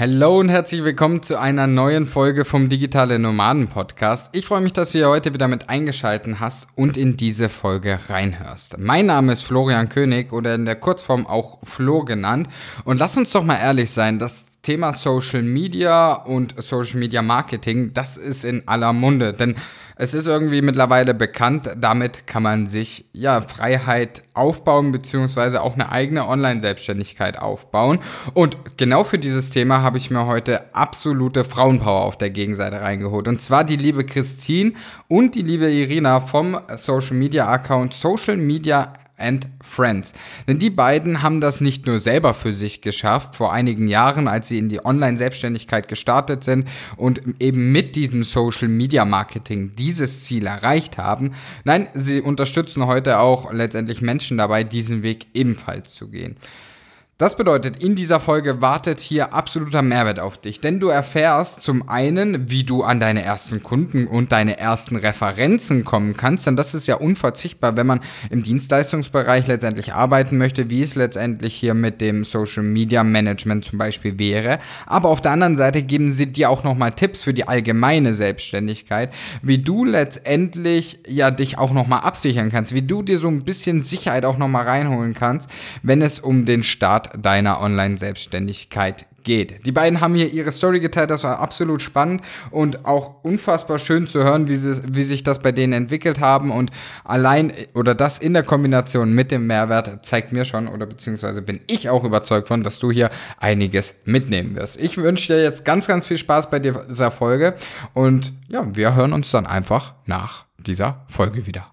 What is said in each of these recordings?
Hallo und herzlich willkommen zu einer neuen Folge vom Digitale Nomaden Podcast. Ich freue mich, dass du hier heute wieder mit eingeschalten hast und in diese Folge reinhörst. Mein Name ist Florian König oder in der Kurzform auch Flo genannt. Und lass uns doch mal ehrlich sein, das Thema Social Media und Social Media Marketing, das ist in aller Munde, denn es ist irgendwie mittlerweile bekannt, damit kann man sich ja Freiheit aufbauen, beziehungsweise auch eine eigene Online-Selbstständigkeit aufbauen. Und genau für dieses Thema habe ich mir heute absolute Frauenpower auf der Gegenseite reingeholt. Und zwar die liebe Christine und die liebe Irina vom Social Media Account Social Media and Friends. Denn die beiden haben das nicht nur selber für sich geschafft, vor einigen Jahren, als sie in die Online-Selbstständigkeit gestartet sind und eben mit diesem Social-Media-Marketing dieses Ziel erreicht haben. Nein, sie unterstützen heute auch letztendlich Menschen dabei, diesen Weg ebenfalls zu gehen. Das bedeutet, in dieser Folge wartet hier absoluter Mehrwert auf dich, denn du erfährst zum einen, wie du an deine ersten Kunden und deine ersten Referenzen kommen kannst, denn das ist ja unverzichtbar, wenn man im Dienstleistungsbereich letztendlich arbeiten möchte, wie es letztendlich hier mit dem Social Media Management zum Beispiel wäre. Aber auf der anderen Seite geben sie dir auch nochmal Tipps für die allgemeine Selbstständigkeit, wie du letztendlich ja dich auch nochmal absichern kannst, wie du dir so ein bisschen Sicherheit auch nochmal reinholen kannst, wenn es um den Start deiner Online-Selbstständigkeit geht. Die beiden haben hier ihre Story geteilt, das war absolut spannend und auch unfassbar schön zu hören, wie, sie, wie sich das bei denen entwickelt haben und allein oder das in der Kombination mit dem Mehrwert zeigt mir schon oder beziehungsweise bin ich auch überzeugt von, dass du hier einiges mitnehmen wirst. Ich wünsche dir jetzt ganz, ganz viel Spaß bei dieser Folge und ja, wir hören uns dann einfach nach dieser Folge wieder.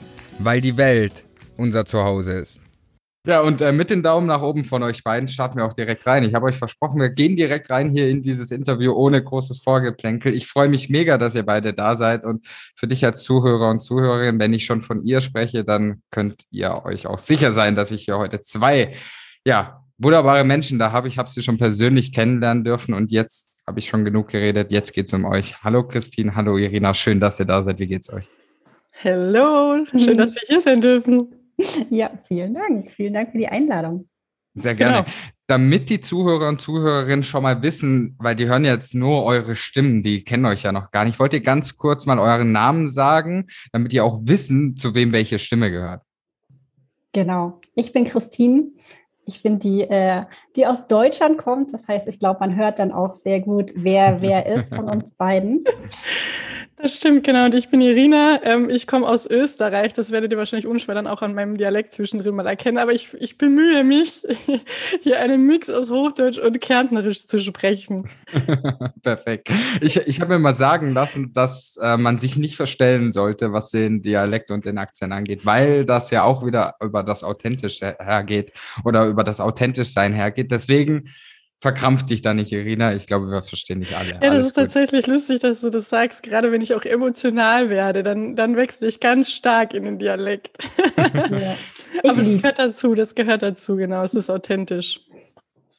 weil die Welt unser Zuhause ist. Ja, und äh, mit den Daumen nach oben von euch beiden starten wir auch direkt rein. Ich habe euch versprochen, wir gehen direkt rein hier in dieses Interview ohne großes Vorgeplänkel. Ich freue mich mega, dass ihr beide da seid. Und für dich als Zuhörer und Zuhörerin, wenn ich schon von ihr spreche, dann könnt ihr euch auch sicher sein, dass ich hier heute zwei, ja, wunderbare Menschen da habe. Ich habe sie schon persönlich kennenlernen dürfen und jetzt habe ich schon genug geredet. Jetzt geht es um euch. Hallo Christine, hallo Irina, schön, dass ihr da seid. Wie geht's euch? Hallo, schön, dass wir hier sein dürfen. Ja, vielen Dank. Vielen Dank für die Einladung. Sehr gerne. Genau. Damit die Zuhörer und Zuhörerinnen schon mal wissen, weil die hören jetzt nur eure Stimmen, die kennen euch ja noch gar nicht. Wollt ihr ganz kurz mal euren Namen sagen, damit die auch wissen, zu wem welche Stimme gehört? Genau. Ich bin Christine. Ich bin die, äh, die aus Deutschland kommt. Das heißt, ich glaube, man hört dann auch sehr gut, wer wer ist von uns beiden. Das stimmt, genau. Und ich bin Irina. Ähm, ich komme aus Österreich. Das werdet ihr wahrscheinlich unschwer dann auch an meinem Dialekt zwischendrin mal erkennen. Aber ich, ich bemühe mich, hier einen Mix aus Hochdeutsch und Kärntnerisch zu sprechen. Perfekt. Ich, ich habe mir mal sagen lassen, dass äh, man sich nicht verstellen sollte, was den Dialekt und den Akzent angeht, weil das ja auch wieder über das Authentische hergeht oder über das Authentischsein hergeht. Deswegen verkrampft dich da nicht, Irina. Ich glaube, wir verstehen nicht alle. Ja, das Alles ist gut. tatsächlich lustig, dass du das sagst. Gerade wenn ich auch emotional werde, dann, dann wechsle ich ganz stark in den Dialekt. Ja. Aber das gehört dazu, das gehört dazu, genau. Es ist authentisch.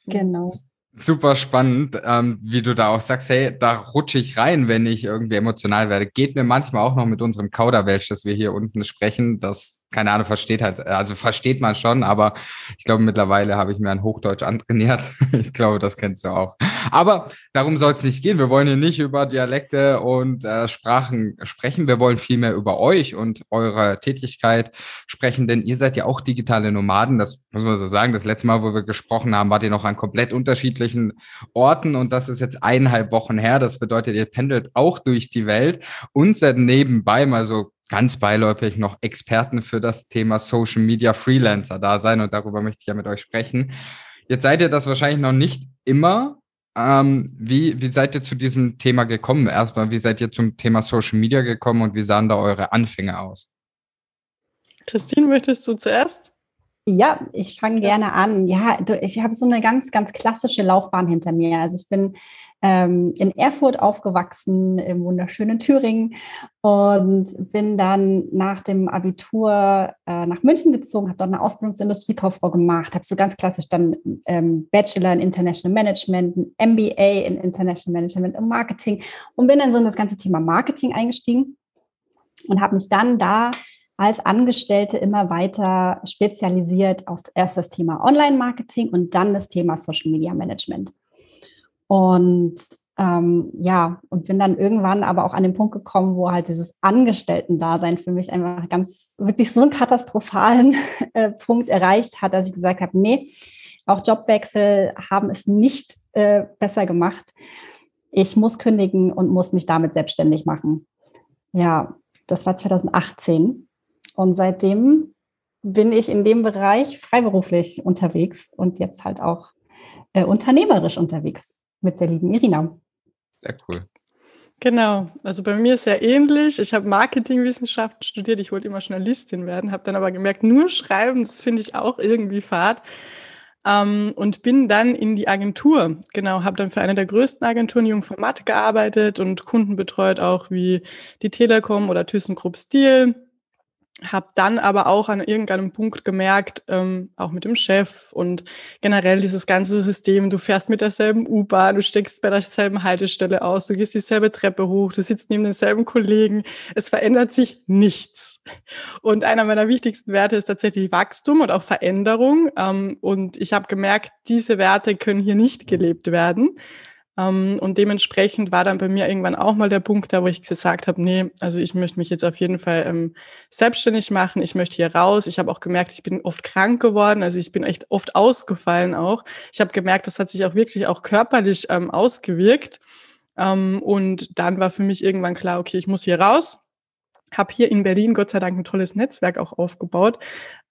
Genau. Super spannend, ähm, wie du da auch sagst, hey, da rutsche ich rein, wenn ich irgendwie emotional werde. Geht mir manchmal auch noch mit unserem Kauderwelsch, das wir hier unten sprechen. Das keine Ahnung, versteht halt, also versteht man schon, aber ich glaube, mittlerweile habe ich mir ein Hochdeutsch antrainiert. ich glaube, das kennst du auch. Aber darum soll es nicht gehen. Wir wollen hier nicht über Dialekte und äh, Sprachen sprechen. Wir wollen vielmehr über euch und eure Tätigkeit sprechen, denn ihr seid ja auch digitale Nomaden. Das muss man so sagen. Das letzte Mal, wo wir gesprochen haben, wart ihr noch an komplett unterschiedlichen Orten und das ist jetzt eineinhalb Wochen her. Das bedeutet, ihr pendelt auch durch die Welt und seid nebenbei mal so ganz beiläufig noch Experten für das Thema Social Media Freelancer da sein und darüber möchte ich ja mit euch sprechen. Jetzt seid ihr das wahrscheinlich noch nicht immer. Ähm, wie, wie seid ihr zu diesem Thema gekommen? Erstmal, wie seid ihr zum Thema Social Media gekommen und wie sahen da eure Anfänge aus? Christine, möchtest du zuerst? Ja, ich fange gerne an. Ja, ich habe so eine ganz, ganz klassische Laufbahn hinter mir. Also ich bin ähm, in Erfurt aufgewachsen, im wunderschönen Thüringen und bin dann nach dem Abitur äh, nach München gezogen, habe dort eine Ausbildung zur Industriekauffrau gemacht, habe so ganz klassisch dann ähm, Bachelor in International Management, ein MBA in International Management und Marketing und bin dann so in das ganze Thema Marketing eingestiegen und habe mich dann da als Angestellte immer weiter spezialisiert auf erst das Thema Online-Marketing und dann das Thema Social Media Management. Und ähm, ja, und bin dann irgendwann aber auch an den Punkt gekommen, wo halt dieses Angestellten-Dasein für mich einfach ganz, wirklich so einen katastrophalen äh, Punkt erreicht hat, dass ich gesagt habe, nee, auch Jobwechsel haben es nicht äh, besser gemacht. Ich muss kündigen und muss mich damit selbstständig machen. Ja, das war 2018. Und seitdem bin ich in dem Bereich freiberuflich unterwegs und jetzt halt auch äh, unternehmerisch unterwegs mit der lieben Irina. Sehr cool. Genau, also bei mir ist ja ähnlich. Ich habe Marketingwissenschaften studiert, ich wollte immer Journalistin werden, habe dann aber gemerkt, nur schreiben, das finde ich auch irgendwie fad. Ähm, und bin dann in die Agentur, genau, habe dann für eine der größten Agenturen Jungformat gearbeitet und Kunden betreut, auch wie die Telekom oder ThyssenKrupp Stil habe dann aber auch an irgendeinem Punkt gemerkt, ähm, auch mit dem Chef und generell dieses ganze System, du fährst mit derselben U-Bahn, du steckst bei derselben Haltestelle aus, du gehst dieselbe Treppe hoch, du sitzt neben denselben Kollegen, es verändert sich nichts. Und einer meiner wichtigsten Werte ist tatsächlich Wachstum und auch Veränderung. Ähm, und ich habe gemerkt, diese Werte können hier nicht gelebt werden. Ähm, und dementsprechend war dann bei mir irgendwann auch mal der Punkt da, wo ich gesagt habe, nee, also ich möchte mich jetzt auf jeden Fall ähm, selbstständig machen, ich möchte hier raus. Ich habe auch gemerkt, ich bin oft krank geworden, also ich bin echt oft ausgefallen auch. Ich habe gemerkt, das hat sich auch wirklich auch körperlich ähm, ausgewirkt. Ähm, und dann war für mich irgendwann klar, okay, ich muss hier raus habe hier in Berlin Gott sei Dank ein tolles Netzwerk auch aufgebaut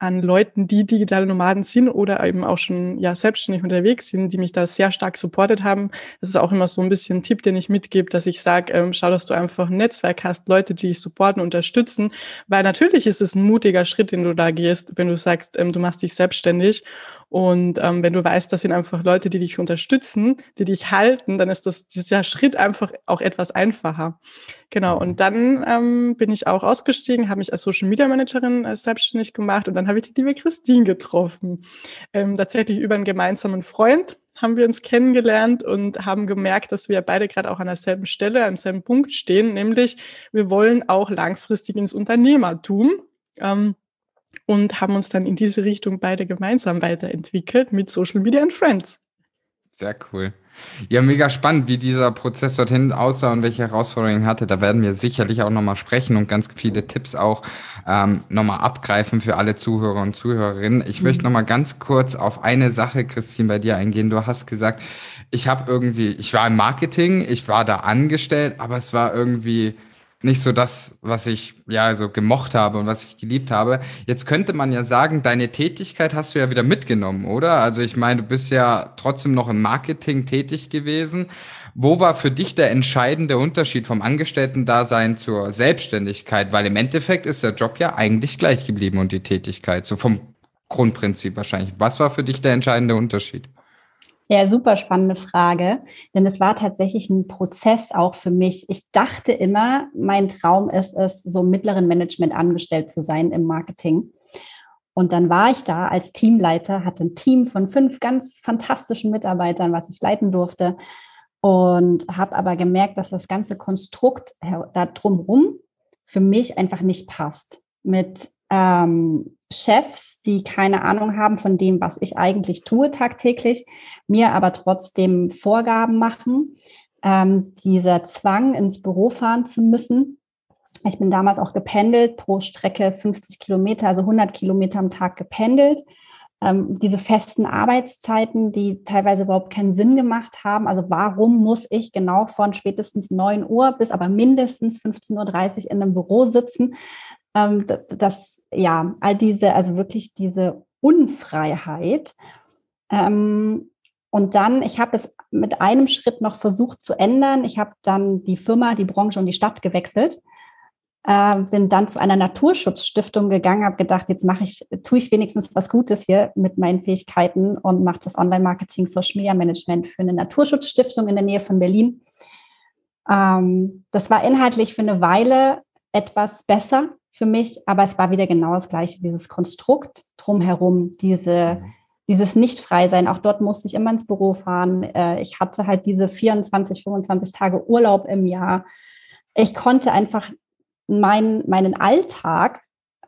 an Leuten, die digitale Nomaden sind oder eben auch schon ja selbstständig unterwegs sind, die mich da sehr stark supportet haben. Das ist auch immer so ein bisschen ein Tipp, den ich mitgebe, dass ich sage, ähm, schau, dass du einfach ein Netzwerk hast, Leute, die dich supporten, unterstützen, weil natürlich ist es ein mutiger Schritt, den du da gehst, wenn du sagst, ähm, du machst dich selbstständig und ähm, wenn du weißt, das sind einfach Leute, die dich unterstützen, die dich halten, dann ist das dieser Schritt einfach auch etwas einfacher. Genau. Und dann ähm, bin ich auch ausgestiegen, habe mich als Social Media Managerin äh, selbstständig gemacht und dann habe ich die liebe Christine getroffen. Ähm, tatsächlich über einen gemeinsamen Freund haben wir uns kennengelernt und haben gemerkt, dass wir beide gerade auch an derselben Stelle, am selben Punkt stehen, nämlich wir wollen auch langfristig ins Unternehmertum. Ähm, und haben uns dann in diese Richtung beide gemeinsam weiterentwickelt mit Social Media and Friends. Sehr cool. Ja, mega spannend, wie dieser Prozess dorthin aussah und welche Herausforderungen hatte. Da werden wir sicherlich auch nochmal sprechen und ganz viele Tipps auch ähm, nochmal abgreifen für alle Zuhörer und Zuhörerinnen. Ich mhm. möchte nochmal ganz kurz auf eine Sache, Christine, bei dir eingehen. Du hast gesagt, ich habe irgendwie, ich war im Marketing, ich war da angestellt, aber es war irgendwie nicht so das, was ich ja so gemocht habe und was ich geliebt habe. Jetzt könnte man ja sagen, deine Tätigkeit hast du ja wieder mitgenommen, oder? Also ich meine, du bist ja trotzdem noch im Marketing tätig gewesen. Wo war für dich der entscheidende Unterschied vom Angestellten-Dasein zur Selbstständigkeit? Weil im Endeffekt ist der Job ja eigentlich gleich geblieben und die Tätigkeit, so vom Grundprinzip wahrscheinlich. Was war für dich der entscheidende Unterschied? Ja, super spannende Frage, denn es war tatsächlich ein Prozess auch für mich. Ich dachte immer, mein Traum ist es, so mittleren Management angestellt zu sein im Marketing. Und dann war ich da als Teamleiter, hatte ein Team von fünf ganz fantastischen Mitarbeitern, was ich leiten durfte. Und habe aber gemerkt, dass das ganze Konstrukt da drumherum für mich einfach nicht passt. Mit ähm, Chefs, die keine Ahnung haben von dem, was ich eigentlich tue tagtäglich, mir aber trotzdem Vorgaben machen. Ähm, dieser Zwang, ins Büro fahren zu müssen. Ich bin damals auch gependelt, pro Strecke 50 Kilometer, also 100 Kilometer am Tag gependelt. Ähm, diese festen Arbeitszeiten, die teilweise überhaupt keinen Sinn gemacht haben. Also warum muss ich genau von spätestens 9 Uhr bis aber mindestens 15.30 Uhr in einem Büro sitzen? Ähm, dass ja all diese, also wirklich diese Unfreiheit. Ähm, und dann, ich habe es mit einem Schritt noch versucht zu ändern. Ich habe dann die Firma, die Branche und die Stadt gewechselt Äh, bin dann zu einer Naturschutzstiftung gegangen, habe gedacht, jetzt mache ich, tue ich wenigstens was Gutes hier mit meinen Fähigkeiten und mache das Online-Marketing, Social Media Management für eine Naturschutzstiftung in der Nähe von Berlin. Ähm, das war inhaltlich für eine Weile etwas besser für mich, aber es war wieder genau das gleiche, dieses Konstrukt drumherum, diese, mhm. dieses Nicht-Frei-Sein. Auch dort musste ich immer ins Büro fahren. Äh, ich hatte halt diese 24, 25 Tage Urlaub im Jahr. Ich konnte einfach mein, meinen Alltag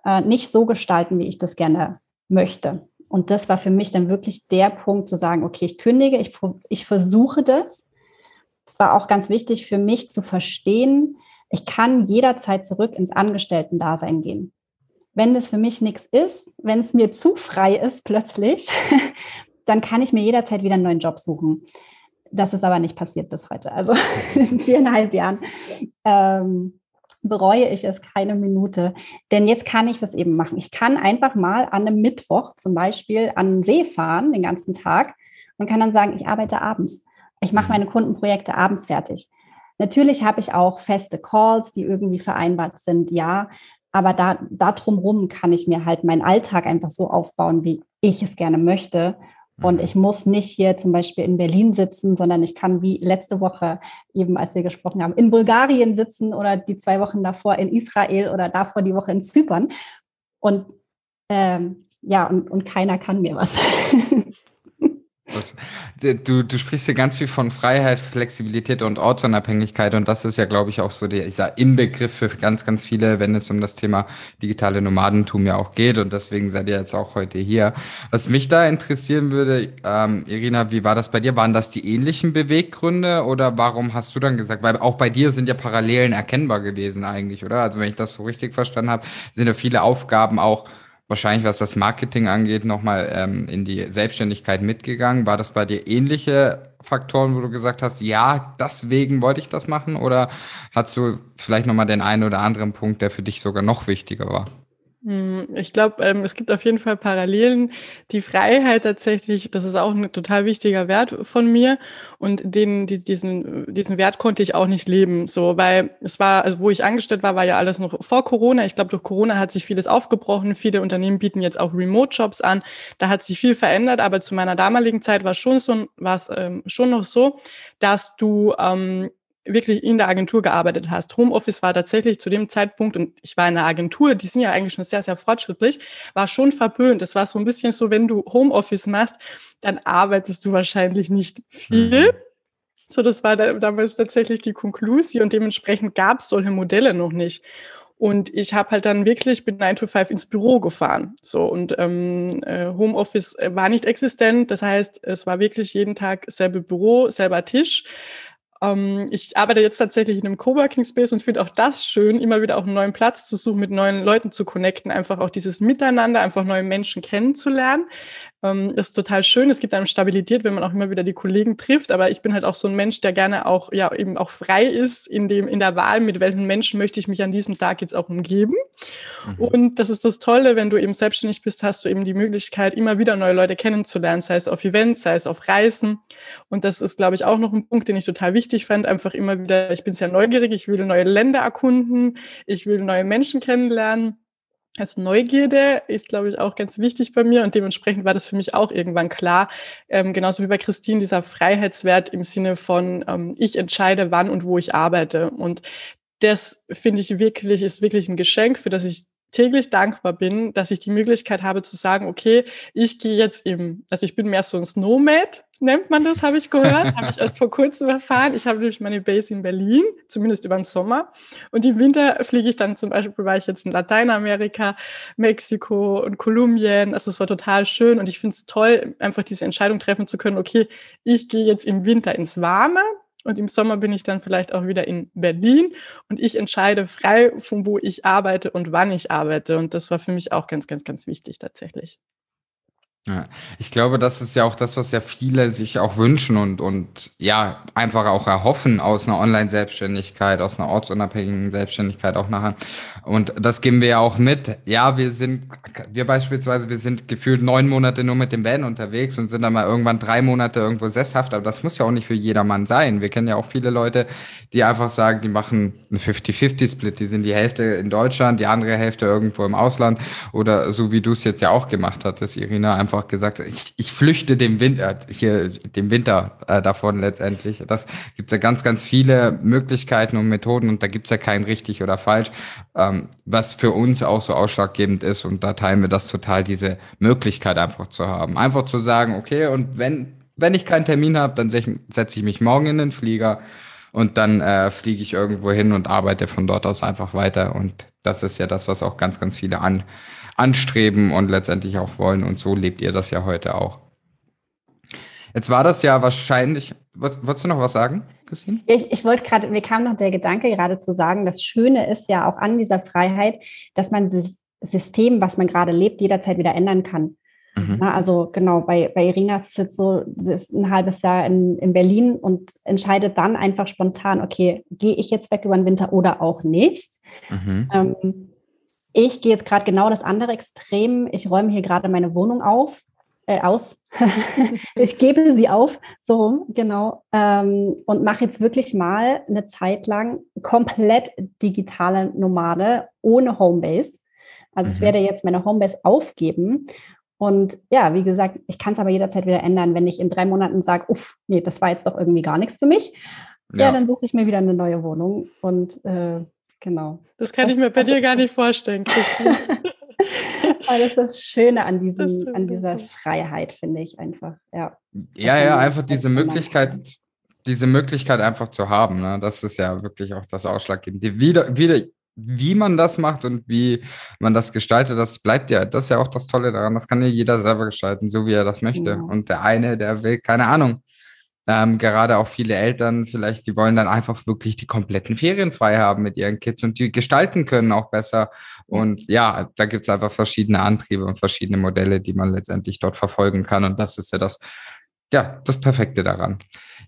äh, nicht so gestalten, wie ich das gerne möchte. Und das war für mich dann wirklich der Punkt zu sagen, okay, ich kündige, ich, ich versuche das. Es war auch ganz wichtig für mich zu verstehen, ich kann jederzeit zurück ins Angestellten-Dasein gehen. Wenn das für mich nichts ist, wenn es mir zu frei ist plötzlich, dann kann ich mir jederzeit wieder einen neuen Job suchen. Das ist aber nicht passiert bis heute. Also in viereinhalb Jahren ähm, bereue ich es keine Minute. Denn jetzt kann ich das eben machen. Ich kann einfach mal an einem Mittwoch zum Beispiel an den See fahren, den ganzen Tag, und kann dann sagen, ich arbeite abends. Ich mache mhm. meine Kundenprojekte abends fertig. Natürlich habe ich auch feste Calls, die irgendwie vereinbart sind, ja. Aber da, da drumherum kann ich mir halt meinen Alltag einfach so aufbauen, wie ich es gerne möchte. Und mhm. ich muss nicht hier zum Beispiel in Berlin sitzen, sondern ich kann wie letzte Woche eben, als wir gesprochen haben, in Bulgarien sitzen oder die zwei Wochen davor in Israel oder davor die Woche in Zypern. Und ähm, ja, und, und keiner kann mir was. Du, du sprichst hier ganz viel von Freiheit, Flexibilität und Ortsunabhängigkeit und das ist ja, glaube ich, auch so dieser Inbegriff für ganz, ganz viele, wenn es um das Thema digitale Nomadentum ja auch geht und deswegen seid ihr jetzt auch heute hier. Was mich da interessieren würde, ähm, Irina, wie war das bei dir? Waren das die ähnlichen Beweggründe oder warum hast du dann gesagt, weil auch bei dir sind ja Parallelen erkennbar gewesen eigentlich, oder? Also wenn ich das so richtig verstanden habe, sind ja viele Aufgaben auch wahrscheinlich, was das Marketing angeht, nochmal ähm, in die Selbstständigkeit mitgegangen. War das bei dir ähnliche Faktoren, wo du gesagt hast, ja, deswegen wollte ich das machen? Oder hast du vielleicht nochmal den einen oder anderen Punkt, der für dich sogar noch wichtiger war? Hm, ich glaube, ähm, es gibt auf jeden Fall Parallelen. Die Freiheit tatsächlich, das ist auch ein total wichtiger Wert von mir. Und den, die, diesen, diesen Wert konnte ich auch nicht leben. So, weil es war, also wo ich angestellt war, war ja alles noch vor Corona. Ich glaube, durch Corona hat sich vieles aufgebrochen. Viele Unternehmen bieten jetzt auch Remote-Jobs an. Da hat sich viel verändert. Aber zu meiner damaligen Zeit war schon so, war es ähm, schon noch so, dass du ähm, wirklich in der Agentur gearbeitet hast. Homeoffice war tatsächlich zu dem Zeitpunkt, und ich war in einer Agentur, die sind ja eigentlich schon sehr, sehr fortschrittlich, war schon verpönt. Es war so ein bisschen so, wenn du Homeoffice machst, dann arbeitest du wahrscheinlich nicht viel. Mhm. So, das war da, damals tatsächlich die Konklusion und dementsprechend gab es solche Modelle noch nicht. Und ich habe halt dann wirklich mit 9 to 5 ins Büro gefahren. So und ähm, äh, Homeoffice war nicht existent. Das heißt, es war wirklich jeden Tag selbe Büro, selber Tisch. Ähm, ich arbeite jetzt tatsächlich in einem Coworking Space und finde auch das schön, immer wieder auch einen neuen Platz zu suchen, mit neuen Leuten zu connecten, einfach auch dieses Miteinander, einfach neue Menschen kennenzulernen. Ähm, ist total schön. Es gibt einem Stabilität, wenn man auch immer wieder die Kollegen trifft. Aber ich bin halt auch so ein Mensch, der gerne auch, ja, eben auch frei ist in dem, in der Wahl, mit welchen Menschen möchte ich mich an diesem Tag jetzt auch umgeben. Mhm. Und das ist das Tolle, wenn du eben selbstständig bist, hast du eben die Möglichkeit, immer wieder neue Leute kennenzulernen, sei es auf Events, sei es auf Reisen. Und das ist, glaube ich, auch noch ein Punkt, den ich total wichtig fand. Einfach immer wieder, ich bin sehr neugierig, ich will neue Länder erkunden, ich will neue Menschen kennenlernen. Also Neugierde ist, glaube ich, auch ganz wichtig bei mir und dementsprechend war das für mich auch irgendwann klar, ähm, genauso wie bei Christine, dieser Freiheitswert im Sinne von, ähm, ich entscheide, wann und wo ich arbeite. Und das finde ich wirklich, ist wirklich ein Geschenk, für das ich täglich dankbar bin, dass ich die Möglichkeit habe zu sagen, okay, ich gehe jetzt im, also ich bin mehr so ein Snowmad, nennt man das, habe ich gehört, habe ich erst vor kurzem erfahren. Ich habe nämlich meine Base in Berlin, zumindest über den Sommer. Und im Winter fliege ich dann zum Beispiel, war ich jetzt in Lateinamerika, Mexiko und Kolumbien. Also es war total schön und ich finde es toll, einfach diese Entscheidung treffen zu können, okay, ich gehe jetzt im Winter ins Warme, und im Sommer bin ich dann vielleicht auch wieder in Berlin und ich entscheide frei, von wo ich arbeite und wann ich arbeite. Und das war für mich auch ganz, ganz, ganz wichtig tatsächlich. Ja, ich glaube, das ist ja auch das, was ja viele sich auch wünschen und, und ja, einfach auch erhoffen aus einer Online-Selbstständigkeit, aus einer ortsunabhängigen Selbstständigkeit auch nachher. Und das geben wir ja auch mit. Ja, wir sind, wir beispielsweise, wir sind gefühlt neun Monate nur mit dem Van unterwegs und sind dann mal irgendwann drei Monate irgendwo sesshaft. Aber das muss ja auch nicht für jedermann sein. Wir kennen ja auch viele Leute, die einfach sagen, die machen einen 50-50-Split. Die sind die Hälfte in Deutschland, die andere Hälfte irgendwo im Ausland. Oder so wie du es jetzt ja auch gemacht hattest, Irina, einfach gesagt, ich, ich flüchte dem Winter, hier, dem Winter äh, davon letztendlich. Das gibt ja ganz, ganz viele Möglichkeiten und Methoden und da gibt es ja kein richtig oder falsch. Ähm, ähm, was für uns auch so ausschlaggebend ist. Und da teilen wir das total, diese Möglichkeit einfach zu haben. Einfach zu sagen, okay, und wenn, wenn ich keinen Termin habe, dann setze ich mich morgen in den Flieger und dann äh, fliege ich irgendwo hin und arbeite von dort aus einfach weiter. Und das ist ja das, was auch ganz, ganz viele an, anstreben und letztendlich auch wollen. Und so lebt ihr das ja heute auch. Jetzt war das ja wahrscheinlich. Wolltest du noch was sagen, Christine? Ich, ich wollte gerade, mir kam noch der Gedanke gerade zu sagen, das Schöne ist ja auch an dieser Freiheit, dass man das System, was man gerade lebt, jederzeit wieder ändern kann. Mhm. Na, also genau, bei, bei Irina ist es jetzt so, sie ist ein halbes Jahr in, in Berlin und entscheidet dann einfach spontan, okay, gehe ich jetzt weg über den Winter oder auch nicht. Mhm. Ähm, ich gehe jetzt gerade genau das andere Extrem. Ich räume hier gerade meine Wohnung auf äh, aus. ich gebe sie auf, so rum, genau. Ähm, und mache jetzt wirklich mal eine Zeit lang komplett digitale Nomade ohne Homebase. Also mhm. ich werde jetzt meine Homebase aufgeben. Und ja, wie gesagt, ich kann es aber jederzeit wieder ändern, wenn ich in drei Monaten sage, uff, nee, das war jetzt doch irgendwie gar nichts für mich. Ja, ja dann suche ich mir wieder eine neue Wohnung. Und äh, genau. Das kann das, ich mir bei dir gar nicht vorstellen, Christine. Aber das ist das Schöne an, diesem, an dieser Freiheit, finde ich einfach. Ja, ja, ja einfach diese Möglichkeit, diese Möglichkeit einfach zu haben. Ne? Das ist ja wirklich auch das Ausschlaggebende. Wieder, wieder, wie man das macht und wie man das gestaltet, das bleibt ja, das ist ja auch das Tolle daran. Das kann ja jeder selber gestalten, so wie er das möchte. Ja. Und der eine, der will, keine Ahnung, ähm, gerade auch viele Eltern vielleicht, die wollen dann einfach wirklich die kompletten Ferien frei haben mit ihren Kids und die gestalten können auch besser. Und ja, da gibt es einfach verschiedene Antriebe und verschiedene Modelle, die man letztendlich dort verfolgen kann. Und das ist ja das, ja, das Perfekte daran.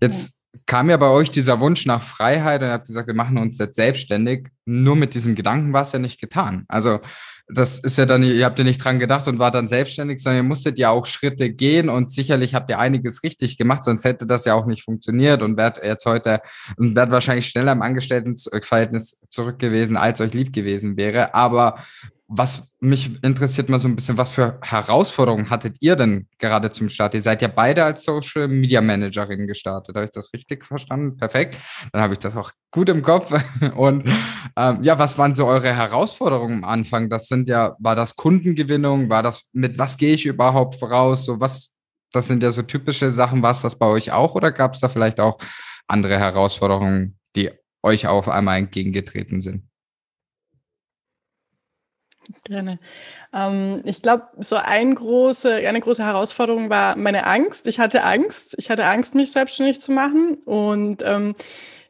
Jetzt ja. kam ja bei euch dieser Wunsch nach Freiheit und ihr habt gesagt, wir machen uns jetzt selbstständig. Nur mit diesem Gedanken war es ja nicht getan. Also das ist ja dann, ihr habt ja nicht dran gedacht und war dann selbstständig, sondern ihr musstet ja auch Schritte gehen und sicherlich habt ihr einiges richtig gemacht, sonst hätte das ja auch nicht funktioniert und wärt jetzt heute und wärt wahrscheinlich schneller im Angestelltenverhältnis zurück gewesen, als euch lieb gewesen wäre. Aber was mich interessiert mal so ein bisschen, was für Herausforderungen hattet ihr denn gerade zum Start? Ihr seid ja beide als Social Media Managerin gestartet. Habe ich das richtig verstanden? Perfekt. Dann habe ich das auch gut im Kopf. Und ähm, ja, was waren so eure Herausforderungen am Anfang? Das sind ja, war das Kundengewinnung? War das, mit was gehe ich überhaupt voraus? So was, das sind ja so typische Sachen. War es das bei euch auch oder gab es da vielleicht auch andere Herausforderungen, die euch auf einmal entgegengetreten sind? Gerne. Ähm, ich glaube, so ein große, eine große Herausforderung war meine Angst. Ich hatte Angst. Ich hatte Angst, mich selbstständig zu machen. Und ähm,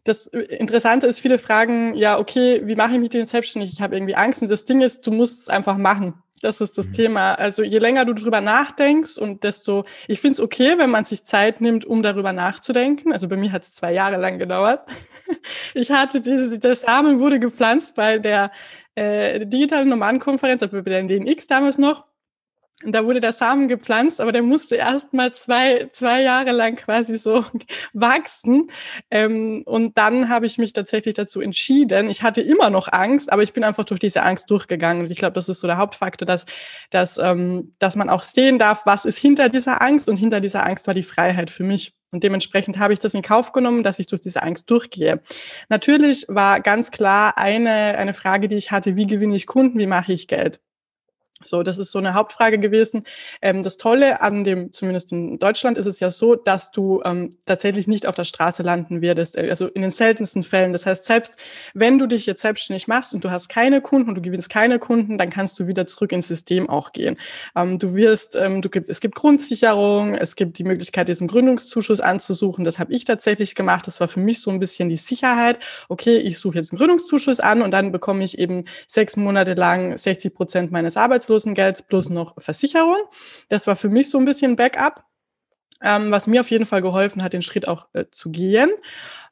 das Interessante ist, viele fragen, ja, okay, wie mache ich mich denn selbstständig? Ich habe irgendwie Angst. Und das Ding ist, du musst es einfach machen. Das ist das mhm. Thema. Also je länger du drüber nachdenkst und desto, ich finde es okay, wenn man sich Zeit nimmt, um darüber nachzudenken. Also bei mir hat es zwei Jahre lang gedauert. Ich hatte diese, der Samen wurde gepflanzt bei der äh, digitalen Nomadenkonferenz, also bei der DNX damals noch. Und da wurde der Samen gepflanzt, aber der musste erst mal zwei, zwei Jahre lang quasi so wachsen. Ähm, und dann habe ich mich tatsächlich dazu entschieden. Ich hatte immer noch Angst, aber ich bin einfach durch diese Angst durchgegangen. Und ich glaube, das ist so der Hauptfaktor, dass, dass, ähm, dass man auch sehen darf, was ist hinter dieser Angst. Und hinter dieser Angst war die Freiheit für mich. Und dementsprechend habe ich das in Kauf genommen, dass ich durch diese Angst durchgehe. Natürlich war ganz klar eine, eine Frage, die ich hatte, wie gewinne ich Kunden, wie mache ich Geld? So, das ist so eine Hauptfrage gewesen. Ähm, das Tolle an dem, zumindest in Deutschland, ist es ja so, dass du ähm, tatsächlich nicht auf der Straße landen wirst, äh, also in den seltensten Fällen. Das heißt, selbst wenn du dich jetzt selbstständig machst und du hast keine Kunden und du gewinnst keine Kunden, dann kannst du wieder zurück ins System auch gehen. Ähm, du wirst, ähm, du gibt, es gibt Grundsicherung, es gibt die Möglichkeit, diesen Gründungszuschuss anzusuchen. Das habe ich tatsächlich gemacht. Das war für mich so ein bisschen die Sicherheit. Okay, ich suche jetzt einen Gründungszuschuss an und dann bekomme ich eben sechs Monate lang 60 Prozent meines Arbeitslosen Arbeitslosengelds plus noch Versicherung. Das war für mich so ein bisschen Backup. Ähm, was mir auf jeden Fall geholfen hat, den Schritt auch äh, zu gehen.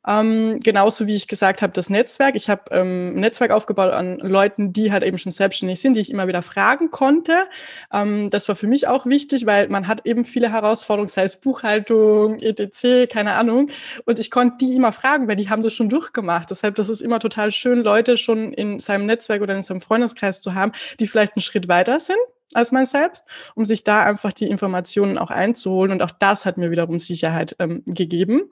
Ähm, genauso wie ich gesagt habe, das Netzwerk. Ich habe ähm, ein Netzwerk aufgebaut an Leuten, die halt eben schon selbstständig sind, die ich immer wieder fragen konnte. Ähm, das war für mich auch wichtig, weil man hat eben viele Herausforderungen, sei es Buchhaltung, etc., keine Ahnung. Und ich konnte die immer fragen, weil die haben das schon durchgemacht. Deshalb, das ist immer total schön, Leute schon in seinem Netzwerk oder in seinem Freundeskreis zu haben, die vielleicht einen Schritt weiter sind als man selbst, um sich da einfach die Informationen auch einzuholen. Und auch das hat mir wiederum Sicherheit ähm, gegeben.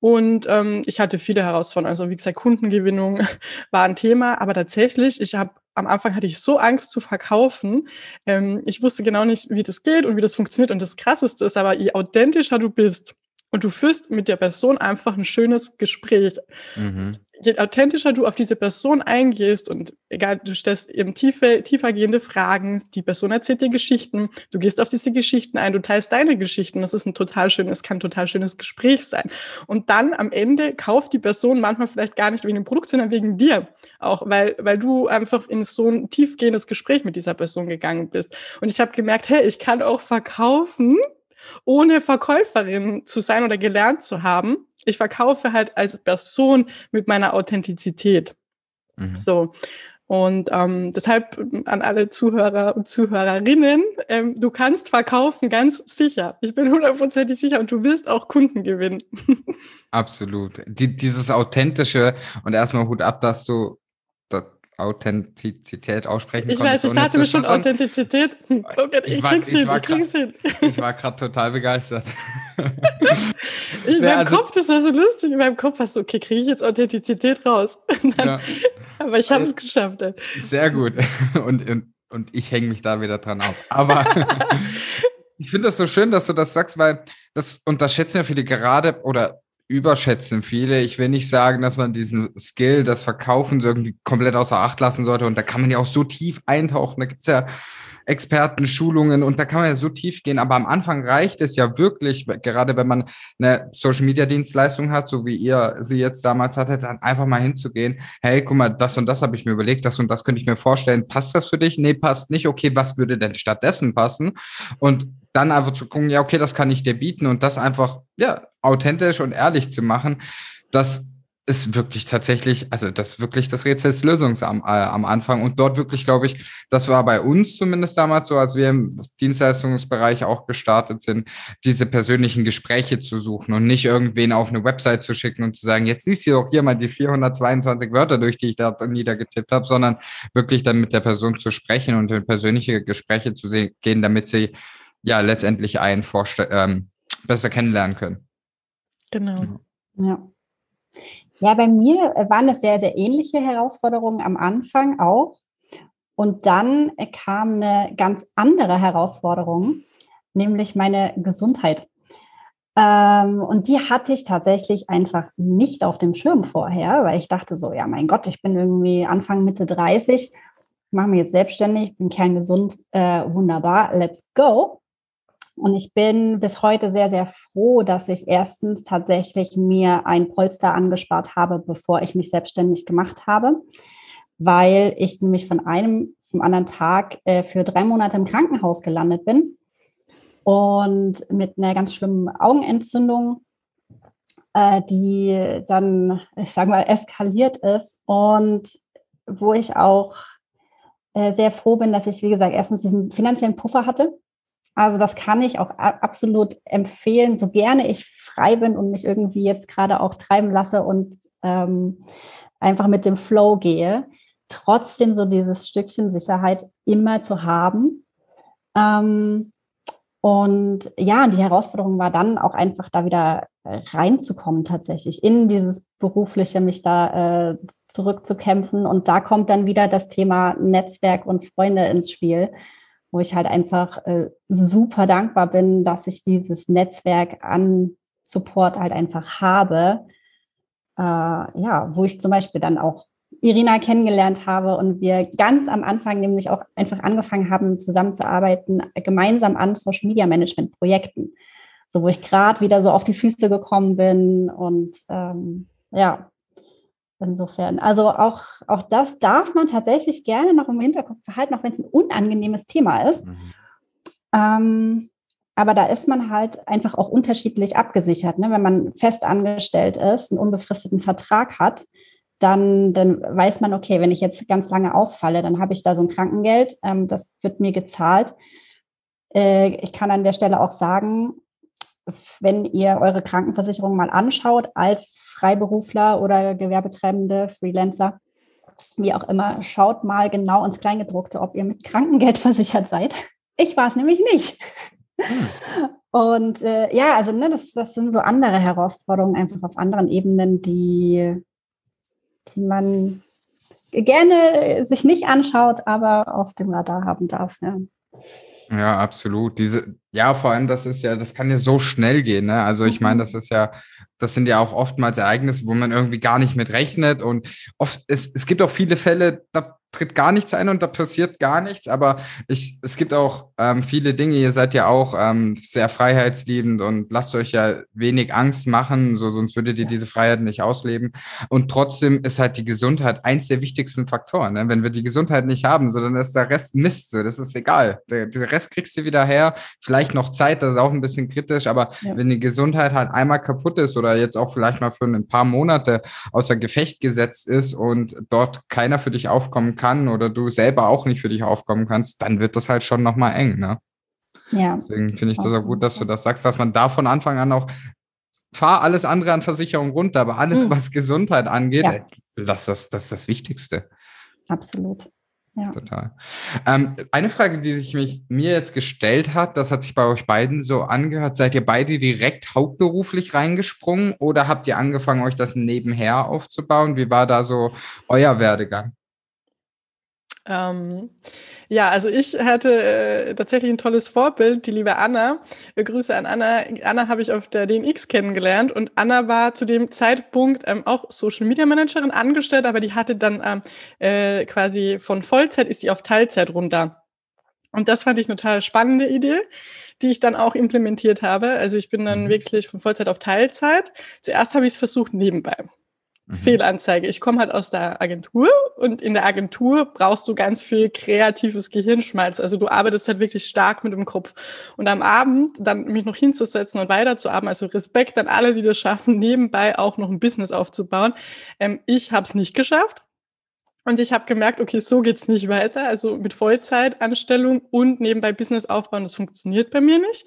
Und ähm, ich hatte viele Herausforderungen. Also wie gesagt, Kundengewinnung war ein Thema, aber tatsächlich, ich habe am Anfang hatte ich so Angst zu verkaufen. Ähm, ich wusste genau nicht, wie das geht und wie das funktioniert. Und das Krasseste ist aber, je authentischer du bist und du führst mit der Person einfach ein schönes Gespräch. Mhm je authentischer du auf diese Person eingehst und egal, du stellst eben tiefe, tiefergehende Fragen, die Person erzählt dir Geschichten, du gehst auf diese Geschichten ein, du teilst deine Geschichten, das ist ein total schönes, kann ein total schönes Gespräch sein. Und dann am Ende kauft die Person manchmal vielleicht gar nicht wegen dem Produkt, sondern wegen dir. Auch weil, weil du einfach in so ein tiefgehendes Gespräch mit dieser Person gegangen bist. Und ich habe gemerkt, hey, ich kann auch verkaufen, ohne Verkäuferin zu sein oder gelernt zu haben ich verkaufe halt als Person mit meiner Authentizität. Mhm. So. Und ähm, deshalb an alle Zuhörer und Zuhörerinnen, ähm, du kannst verkaufen, ganz sicher. Ich bin hundertprozentig sicher und du wirst auch Kunden gewinnen. Absolut. Die, dieses Authentische und erstmal Hut ab, dass du Authentizität aussprechen Ich weiß, ich dachte mir schon Authentizität. Hm, okay, ich, ich, war, krieg's ich hin, ich krieg's hin. Ich war gerade total begeistert. in meinem also, Kopf, das war so lustig, in meinem Kopf war so, okay, kriege ich jetzt Authentizität raus? Dann, ja. Aber ich habe es geschafft. Ey. Sehr gut. Und, und, und ich hänge mich da wieder dran auf. Aber ich finde das so schön, dass du das sagst, weil das unterschätzen ja viele gerade oder überschätzen viele. Ich will nicht sagen, dass man diesen Skill, das Verkaufen so irgendwie komplett außer Acht lassen sollte. Und da kann man ja auch so tief eintauchen. Da gibt's ja Experten, Schulungen und da kann man ja so tief gehen. Aber am Anfang reicht es ja wirklich, gerade wenn man eine Social Media Dienstleistung hat, so wie ihr sie jetzt damals hattet, dann einfach mal hinzugehen. Hey, guck mal, das und das habe ich mir überlegt, das und das könnte ich mir vorstellen. Passt das für dich? Nee, passt nicht. Okay, was würde denn stattdessen passen? Und dann einfach zu gucken, ja, okay, das kann ich dir bieten und das einfach, ja, authentisch und ehrlich zu machen, das ist wirklich tatsächlich, also das ist wirklich das Rätselslösungs am, äh, am Anfang. Und dort wirklich, glaube ich, das war bei uns zumindest damals so, als wir im Dienstleistungsbereich auch gestartet sind, diese persönlichen Gespräche zu suchen und nicht irgendwen auf eine Website zu schicken und zu sagen, jetzt liest ihr doch hier mal die 422 Wörter durch, die ich da niedergetippt habe, sondern wirklich dann mit der Person zu sprechen und in persönliche Gespräche zu gehen, damit sie ja letztendlich einen ähm, besser kennenlernen können. Genau. Ja. Ja, bei mir waren es sehr, sehr ähnliche Herausforderungen am Anfang auch. Und dann kam eine ganz andere Herausforderung, nämlich meine Gesundheit. Ähm, und die hatte ich tatsächlich einfach nicht auf dem Schirm vorher, weil ich dachte so, ja, mein Gott, ich bin irgendwie Anfang, Mitte 30, mache mich jetzt selbstständig, bin kerngesund, äh, wunderbar, let's go. Und ich bin bis heute sehr, sehr froh, dass ich erstens tatsächlich mir ein Polster angespart habe, bevor ich mich selbstständig gemacht habe, weil ich nämlich von einem zum anderen Tag äh, für drei Monate im Krankenhaus gelandet bin und mit einer ganz schlimmen Augenentzündung, äh, die dann, ich sage mal, eskaliert ist und wo ich auch äh, sehr froh bin, dass ich, wie gesagt, erstens diesen finanziellen Puffer hatte also das kann ich auch absolut empfehlen, so gerne ich frei bin und mich irgendwie jetzt gerade auch treiben lasse und ähm, einfach mit dem Flow gehe, trotzdem so dieses Stückchen Sicherheit immer zu haben. Ähm, und ja, die Herausforderung war dann auch einfach da wieder reinzukommen tatsächlich, in dieses berufliche, mich da äh, zurückzukämpfen. Und da kommt dann wieder das Thema Netzwerk und Freunde ins Spiel wo ich halt einfach äh, super dankbar bin, dass ich dieses Netzwerk an Support halt einfach habe. Äh, ja, wo ich zum Beispiel dann auch Irina kennengelernt habe und wir ganz am Anfang nämlich auch einfach angefangen haben, zusammenzuarbeiten, gemeinsam an Social Media Management Projekten. So, wo ich gerade wieder so auf die Füße gekommen bin und ähm, ja, Insofern, also auch, auch das darf man tatsächlich gerne noch im Hinterkopf behalten, auch wenn es ein unangenehmes Thema ist. Mhm. Ähm, aber da ist man halt einfach auch unterschiedlich abgesichert. Ne? Wenn man fest angestellt ist, einen unbefristeten Vertrag hat, dann, dann weiß man, okay, wenn ich jetzt ganz lange ausfalle, dann habe ich da so ein Krankengeld, ähm, das wird mir gezahlt. Äh, ich kann an der Stelle auch sagen, wenn ihr eure Krankenversicherung mal anschaut als Freiberufler oder Gewerbetreibende, Freelancer, wie auch immer, schaut mal genau ins Kleingedruckte, ob ihr mit Krankengeld versichert seid. Ich war es nämlich nicht. Hm. Und äh, ja, also ne, das, das sind so andere Herausforderungen einfach auf anderen Ebenen, die, die man gerne sich nicht anschaut, aber auf dem Radar haben darf. Ja. Ja, absolut. Diese, ja, vor allem, das ist ja, das kann ja so schnell gehen, ne? Also ich meine, mhm. das ist ja, das sind ja auch oftmals Ereignisse, wo man irgendwie gar nicht mit rechnet. Und oft, es, es gibt auch viele Fälle, da tritt gar nichts ein und da passiert gar nichts. Aber ich, es gibt auch ähm, viele Dinge. Ihr seid ja auch ähm, sehr freiheitsliebend und lasst euch ja wenig Angst machen, so sonst würdet ihr diese Freiheit nicht ausleben. Und trotzdem ist halt die Gesundheit eins der wichtigsten Faktoren. Ne? Wenn wir die Gesundheit nicht haben, so dann ist der Rest Mist. So, das ist egal. Der, der Rest kriegst du wieder her. Vielleicht noch Zeit, das ist auch ein bisschen kritisch. Aber ja. wenn die Gesundheit halt einmal kaputt ist oder jetzt auch vielleicht mal für ein paar Monate außer Gefecht gesetzt ist und dort keiner für dich aufkommen kann oder du selber auch nicht für dich aufkommen kannst, dann wird das halt schon nochmal eng, ne? Ja. Deswegen finde ich das auch gut, dass du das sagst, dass man da von Anfang an auch fahr alles andere an Versicherung runter, aber alles, mhm. was Gesundheit angeht, ja. lass das, das ist das Wichtigste. Absolut. Ja. Total. Ähm, eine Frage, die sich mich, mir jetzt gestellt hat, das hat sich bei euch beiden so angehört. Seid ihr beide direkt hauptberuflich reingesprungen oder habt ihr angefangen, euch das nebenher aufzubauen? Wie war da so euer Werdegang? Ähm, ja, also ich hatte äh, tatsächlich ein tolles Vorbild, die liebe Anna. Äh, Grüße an Anna. Anna habe ich auf der DNX kennengelernt und Anna war zu dem Zeitpunkt ähm, auch Social Media Managerin angestellt, aber die hatte dann ähm, äh, quasi von Vollzeit ist die auf Teilzeit runter. Und das fand ich eine total spannende Idee, die ich dann auch implementiert habe. Also ich bin dann mhm. wirklich von Vollzeit auf Teilzeit. Zuerst habe ich es versucht nebenbei. Mhm. Fehlanzeige. Ich komme halt aus der Agentur und in der Agentur brauchst du ganz viel kreatives Gehirnschmalz. Also du arbeitest halt wirklich stark mit dem Kopf. Und am Abend dann mich noch hinzusetzen und weiterzuarbeiten, also Respekt an alle, die das schaffen, nebenbei auch noch ein Business aufzubauen. Ähm, ich habe es nicht geschafft. Und ich habe gemerkt, okay, so geht's nicht weiter. Also mit Vollzeitanstellung und nebenbei Business aufbauen, das funktioniert bei mir nicht.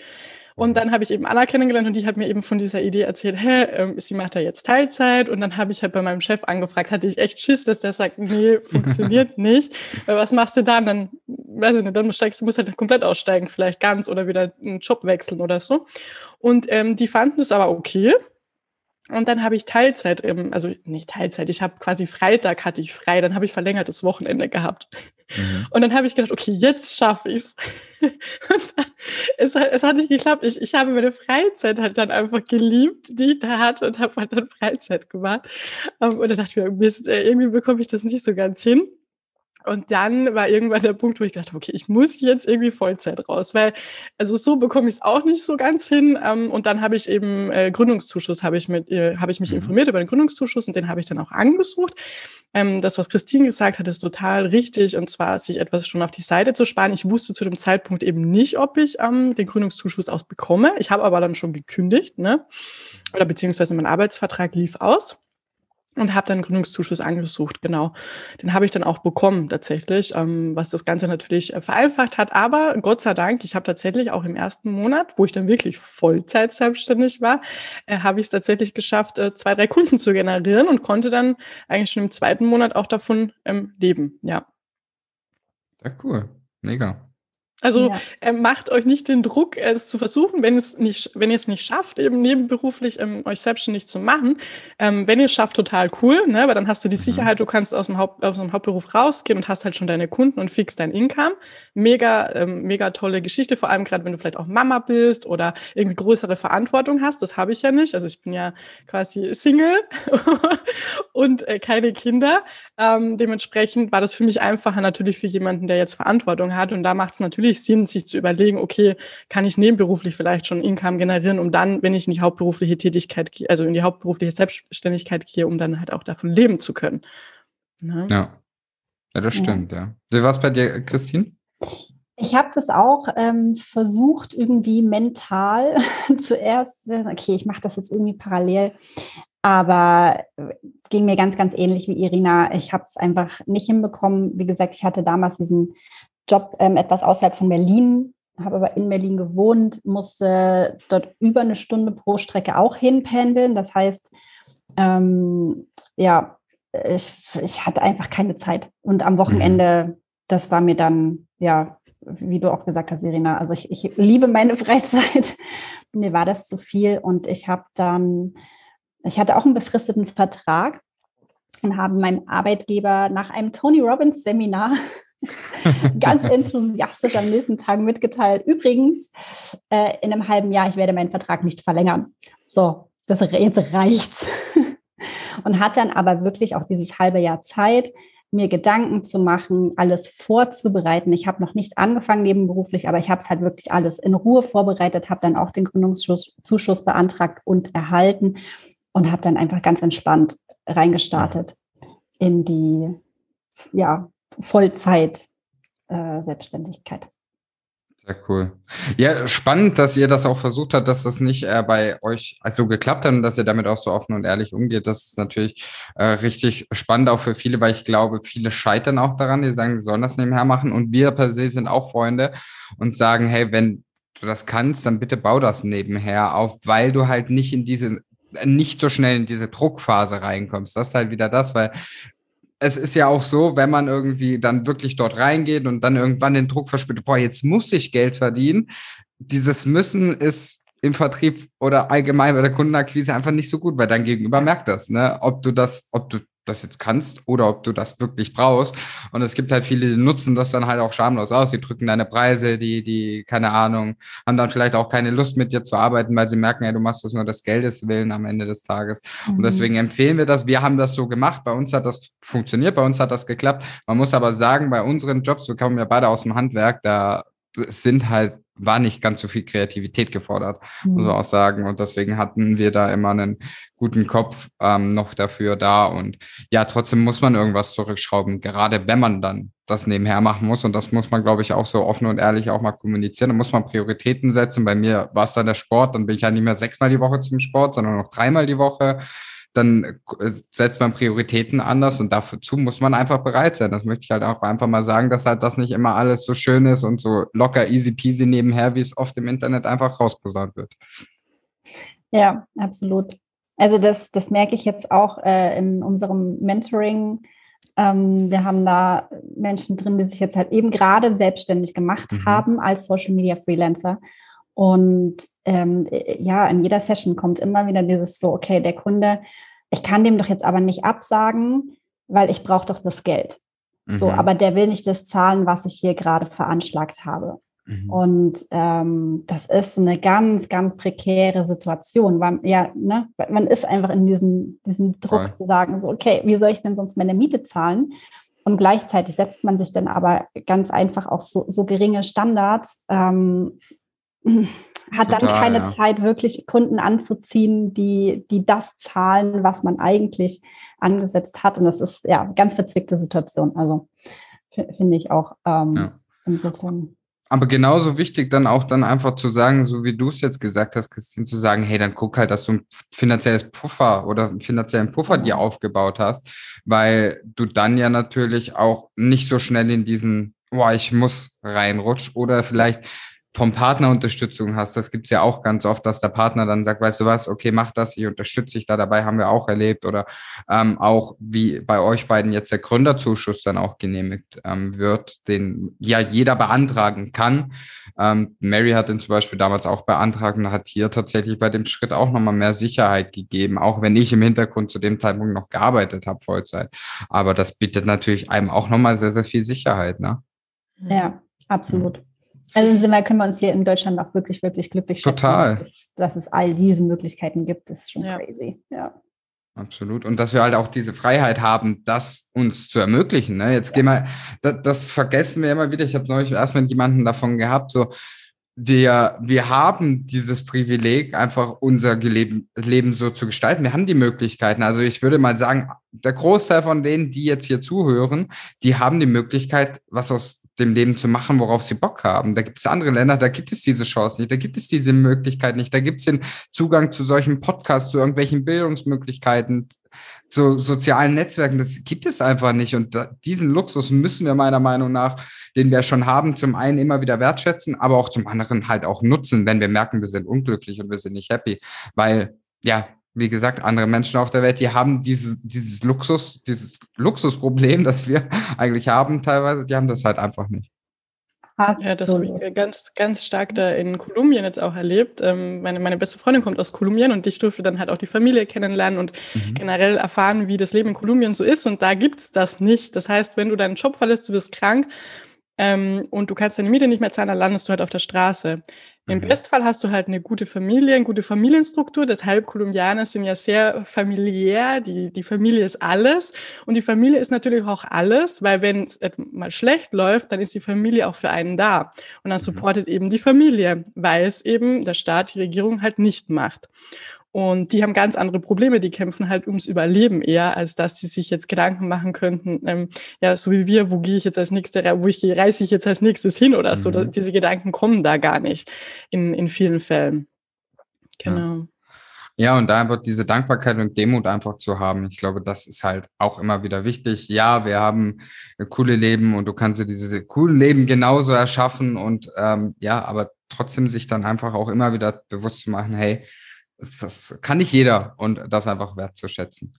Und dann habe ich eben Anna kennengelernt und die hat mir eben von dieser Idee erzählt, hä, ähm, sie macht da jetzt Teilzeit. Und dann habe ich halt bei meinem Chef angefragt, hatte ich echt Schiss, dass der sagt, nee, funktioniert nicht. Weil was machst du dann? Dann, weiß ich nicht, dann steigst du, musst halt komplett aussteigen, vielleicht ganz oder wieder einen Job wechseln oder so. Und ähm, die fanden es aber okay. Und dann habe ich Teilzeit, im, also nicht Teilzeit, ich habe quasi Freitag hatte ich frei, dann habe ich verlängertes Wochenende gehabt. Mhm. Und dann habe ich gedacht, okay, jetzt schaffe ich es. Es hat nicht geklappt. Ich, ich habe meine Freizeit halt dann einfach geliebt, die ich da hatte und habe halt dann Freizeit gemacht. Ähm, und dann dachte ich mir, Mist, irgendwie bekomme ich das nicht so ganz hin. Und dann war irgendwann der Punkt, wo ich dachte, okay, ich muss jetzt irgendwie Vollzeit raus, weil also so bekomme ich es auch nicht so ganz hin. Ähm, und dann habe ich eben äh, Gründungszuschuss, habe ich mit, äh, habe ich mich mhm. informiert über den Gründungszuschuss und den habe ich dann auch angesucht. Ähm, das, was Christine gesagt hat, ist total richtig und zwar sich etwas schon auf die Seite zu sparen. Ich wusste zu dem Zeitpunkt eben nicht, ob ich ähm, den Gründungszuschuss ausbekomme. Ich habe aber dann schon gekündigt, ne? Oder beziehungsweise mein Arbeitsvertrag lief aus und habe dann Gründungszuschuss angesucht, genau. Den habe ich dann auch bekommen tatsächlich, ähm, was das Ganze natürlich äh, vereinfacht hat. Aber Gott sei Dank, ich habe tatsächlich auch im ersten Monat, wo ich dann wirklich Vollzeit selbstständig war, äh, habe ich es tatsächlich geschafft, äh, zwei, drei Kunden zu generieren und konnte dann eigentlich schon im zweiten Monat auch davon ähm, leben, ja. Ja, cool. Mega. Also ja. äh, macht euch nicht den Druck, es zu versuchen, wenn es nicht, wenn ihr es nicht schafft, eben nebenberuflich ähm, euch selbstständig zu machen. Ähm, wenn ihr es schafft, total cool, ne? weil dann hast du die mhm. Sicherheit, du kannst aus dem, Haupt, aus dem Hauptberuf rausgehen und hast halt schon deine Kunden und fix dein Income. Mega, ähm, mega tolle Geschichte, vor allem gerade wenn du vielleicht auch Mama bist oder irgendwie größere Verantwortung hast. Das habe ich ja nicht. Also ich bin ja quasi Single und äh, keine Kinder. Ähm, dementsprechend war das für mich einfacher natürlich für jemanden, der jetzt Verantwortung hat. Und da macht es natürlich natürlich Sinn, sich zu überlegen, okay, kann ich nebenberuflich vielleicht schon Income generieren, um dann, wenn ich in die hauptberufliche Tätigkeit gehe, also in die hauptberufliche Selbstständigkeit gehe, um dann halt auch davon leben zu können. Ne? Ja. Ja, das stimmt, ja. ja. Wie war es bei dir, Christine? Ich habe das auch ähm, versucht, irgendwie mental zuerst, okay, ich mache das jetzt irgendwie parallel, aber äh, ging mir ganz, ganz ähnlich wie Irina. Ich habe es einfach nicht hinbekommen. Wie gesagt, ich hatte damals diesen Job ähm, etwas außerhalb von Berlin, habe aber in Berlin gewohnt, musste dort über eine Stunde pro Strecke auch hinpendeln. Das heißt, ähm, ja, ich, ich, hatte einfach keine Zeit. Und am Wochenende, das war mir dann, ja, wie du auch gesagt hast, Irina, also ich, ich liebe meine Freizeit. mir war das zu viel und ich habe dann, ich hatte auch einen befristeten Vertrag und habe meinem Arbeitgeber nach einem Tony Robbins Seminar ganz enthusiastisch am nächsten Tag mitgeteilt. Übrigens, äh, in einem halben Jahr, ich werde meinen Vertrag nicht verlängern. So, das jetzt reicht's. und hat dann aber wirklich auch dieses halbe Jahr Zeit, mir Gedanken zu machen, alles vorzubereiten. Ich habe noch nicht angefangen nebenberuflich, aber ich habe es halt wirklich alles in Ruhe vorbereitet, habe dann auch den Gründungszuschuss beantragt und erhalten und habe dann einfach ganz entspannt reingestartet in die ja, Vollzeit äh, Selbstständigkeit. Sehr cool. Ja, spannend, dass ihr das auch versucht habt, dass das nicht äh, bei euch so geklappt hat und dass ihr damit auch so offen und ehrlich umgeht. Das ist natürlich äh, richtig spannend auch für viele, weil ich glaube, viele scheitern auch daran, die sagen, sie sollen das nebenher machen. Und wir per se sind auch Freunde und sagen, hey, wenn du das kannst, dann bitte bau das nebenher auf, weil du halt nicht in diese nicht so schnell in diese Druckphase reinkommst. Das ist halt wieder das, weil es ist ja auch so, wenn man irgendwie dann wirklich dort reingeht und dann irgendwann den Druck verspürt, boah, jetzt muss ich Geld verdienen. Dieses Müssen ist im Vertrieb oder allgemein bei der Kundenakquise einfach nicht so gut, weil dein Gegenüber merkt das, ne? Ob du das, ob du das jetzt kannst oder ob du das wirklich brauchst. Und es gibt halt viele, die nutzen das dann halt auch schamlos aus. Die drücken deine Preise, die, die, keine Ahnung, haben dann vielleicht auch keine Lust mit dir zu arbeiten, weil sie merken, ja, du machst das nur des Geldes willen am Ende des Tages. Mhm. Und deswegen empfehlen wir das. Wir haben das so gemacht. Bei uns hat das funktioniert, bei uns hat das geklappt. Man muss aber sagen, bei unseren Jobs, wir kommen ja beide aus dem Handwerk, da sind halt war nicht ganz so viel Kreativität gefordert, mhm. muss man auch sagen. Und deswegen hatten wir da immer einen guten Kopf ähm, noch dafür da. Und ja, trotzdem muss man irgendwas zurückschrauben, gerade wenn man dann das nebenher machen muss. Und das muss man, glaube ich, auch so offen und ehrlich auch mal kommunizieren. Da muss man Prioritäten setzen. Bei mir war es dann der Sport. Dann bin ich ja nicht mehr sechsmal die Woche zum Sport, sondern noch dreimal die Woche dann äh, setzt man Prioritäten anders und dazu muss man einfach bereit sein. Das möchte ich halt auch einfach mal sagen, dass halt das nicht immer alles so schön ist und so locker, easy peasy nebenher, wie es oft im Internet einfach rausposaunt wird. Ja, absolut. Also das, das merke ich jetzt auch äh, in unserem Mentoring. Ähm, wir haben da Menschen drin, die sich jetzt halt eben gerade selbstständig gemacht mhm. haben als Social Media Freelancer. Und ähm, äh, ja, in jeder Session kommt immer wieder dieses so, okay, der Kunde, ich kann dem doch jetzt aber nicht absagen, weil ich brauche doch das Geld. Mhm. So, aber der will nicht das zahlen, was ich hier gerade veranschlagt habe. Mhm. Und ähm, das ist eine ganz, ganz prekäre Situation, weil ja, ne, man ist einfach in diesem, diesem Druck Voll. zu sagen, so, okay, wie soll ich denn sonst meine Miete zahlen? Und gleichzeitig setzt man sich dann aber ganz einfach auch so, so geringe Standards, ähm, hat Total, dann keine ja. Zeit, wirklich Kunden anzuziehen, die, die das zahlen, was man eigentlich angesetzt hat. Und das ist ja ganz verzwickte Situation. Also finde ich auch ähm, ja. insofern. Aber genauso wichtig dann auch dann einfach zu sagen, so wie du es jetzt gesagt hast, Christine, zu sagen, hey, dann guck halt, dass du ein finanzielles Puffer oder einen finanziellen Puffer dir aufgebaut hast, weil du dann ja natürlich auch nicht so schnell in diesen, boah, ich muss reinrutsch oder vielleicht vom Partner Unterstützung hast. Das gibt's ja auch ganz oft, dass der Partner dann sagt, weißt du was, okay, mach das, ich unterstütze dich da dabei, haben wir auch erlebt. Oder ähm, auch wie bei euch beiden jetzt der Gründerzuschuss dann auch genehmigt ähm, wird, den ja jeder beantragen kann. Ähm, Mary hat den zum Beispiel damals auch beantragt und hat hier tatsächlich bei dem Schritt auch nochmal mehr Sicherheit gegeben, auch wenn ich im Hintergrund zu dem Zeitpunkt noch gearbeitet habe, Vollzeit. Aber das bietet natürlich einem auch nochmal sehr, sehr viel Sicherheit, ne? Ja, absolut. Also insofern können wir uns hier in Deutschland auch wirklich, wirklich glücklich schätzen. Total. Dass, dass, es all diese Möglichkeiten gibt, ist schon ja. crazy. Ja. Absolut. Und dass wir halt auch diese Freiheit haben, das uns zu ermöglichen. Ne? Jetzt ja. gehen wir, das, das, vergessen wir immer wieder. Ich habe neulich erst mit jemandem davon gehabt, so, wir, wir haben dieses Privileg, einfach unser Leben, Leben so zu gestalten. Wir haben die Möglichkeiten. Also ich würde mal sagen, der Großteil von denen, die jetzt hier zuhören, die haben die Möglichkeit, was aus dem Leben zu machen, worauf sie Bock haben. Da gibt es andere Länder, da gibt es diese Chance nicht, da gibt es diese Möglichkeit nicht, da gibt es den Zugang zu solchen Podcasts, zu irgendwelchen Bildungsmöglichkeiten, zu sozialen Netzwerken. Das gibt es einfach nicht. Und da, diesen Luxus müssen wir meiner Meinung nach, den wir schon haben, zum einen immer wieder wertschätzen, aber auch zum anderen halt auch nutzen, wenn wir merken, wir sind unglücklich und wir sind nicht happy. Weil, ja, wie gesagt, andere Menschen auf der Welt, die haben dieses, dieses Luxus, dieses Luxusproblem, das wir eigentlich haben teilweise, die haben das halt einfach nicht. Absolut. Ja, das habe ich ganz, ganz stark da in Kolumbien jetzt auch erlebt. Ähm, meine, meine beste Freundin kommt aus Kolumbien und ich durfte dann halt auch die Familie kennenlernen und mhm. generell erfahren, wie das Leben in Kolumbien so ist. Und da gibt's das nicht. Das heißt, wenn du deinen Job verlässt, du bist krank, ähm, und du kannst deine Miete nicht mehr zahlen, dann landest du halt auf der Straße. Im mhm. Bestfall hast du halt eine gute Familie, eine gute Familienstruktur. Deshalb Kolumbianer sind ja sehr familiär. Die, die Familie ist alles. Und die Familie ist natürlich auch alles, weil wenn es mal schlecht läuft, dann ist die Familie auch für einen da. Und dann mhm. supportet eben die Familie, weil es eben der Staat, die Regierung halt nicht macht. Und die haben ganz andere Probleme, die kämpfen halt ums Überleben eher, als dass sie sich jetzt Gedanken machen könnten, ähm, ja, so wie wir, wo gehe ich jetzt als nächstes, wo ich gehe, reise ich jetzt als nächstes hin oder mhm. so. diese Gedanken kommen da gar nicht in, in vielen Fällen. Genau. Ja. Ja, und da wird diese Dankbarkeit und Demut einfach zu haben. Ich glaube, das ist halt auch immer wieder wichtig. Ja, wir haben coole Leben und du kannst dir diese coolen Leben genauso erschaffen und ähm, ja, aber trotzdem sich dann einfach auch immer wieder bewusst zu machen, hey, das kann nicht jeder und das einfach wertzuschätzen.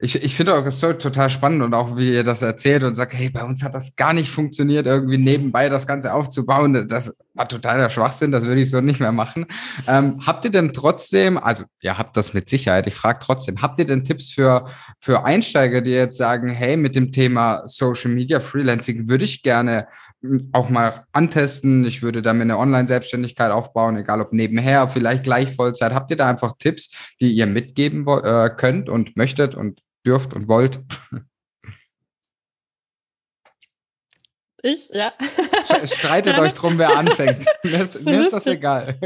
Ich, ich finde eure Story total spannend und auch wie ihr das erzählt und sagt, hey, bei uns hat das gar nicht funktioniert, irgendwie nebenbei das Ganze aufzubauen. Das war totaler Schwachsinn, das würde ich so nicht mehr machen. Ähm, habt ihr denn trotzdem, also ihr habt das mit Sicherheit, ich frage trotzdem, habt ihr denn Tipps für, für Einsteiger, die jetzt sagen, hey, mit dem Thema Social Media Freelancing würde ich gerne auch mal antesten, ich würde damit eine Online-Selbstständigkeit aufbauen, egal ob nebenher, vielleicht gleich Vollzeit. Habt ihr da einfach Tipps, die ihr mitgeben äh, könnt und möchtet und dürft und wollt? Ich, ja. Streitet euch drum, wer anfängt. mir ist, mir ist das egal.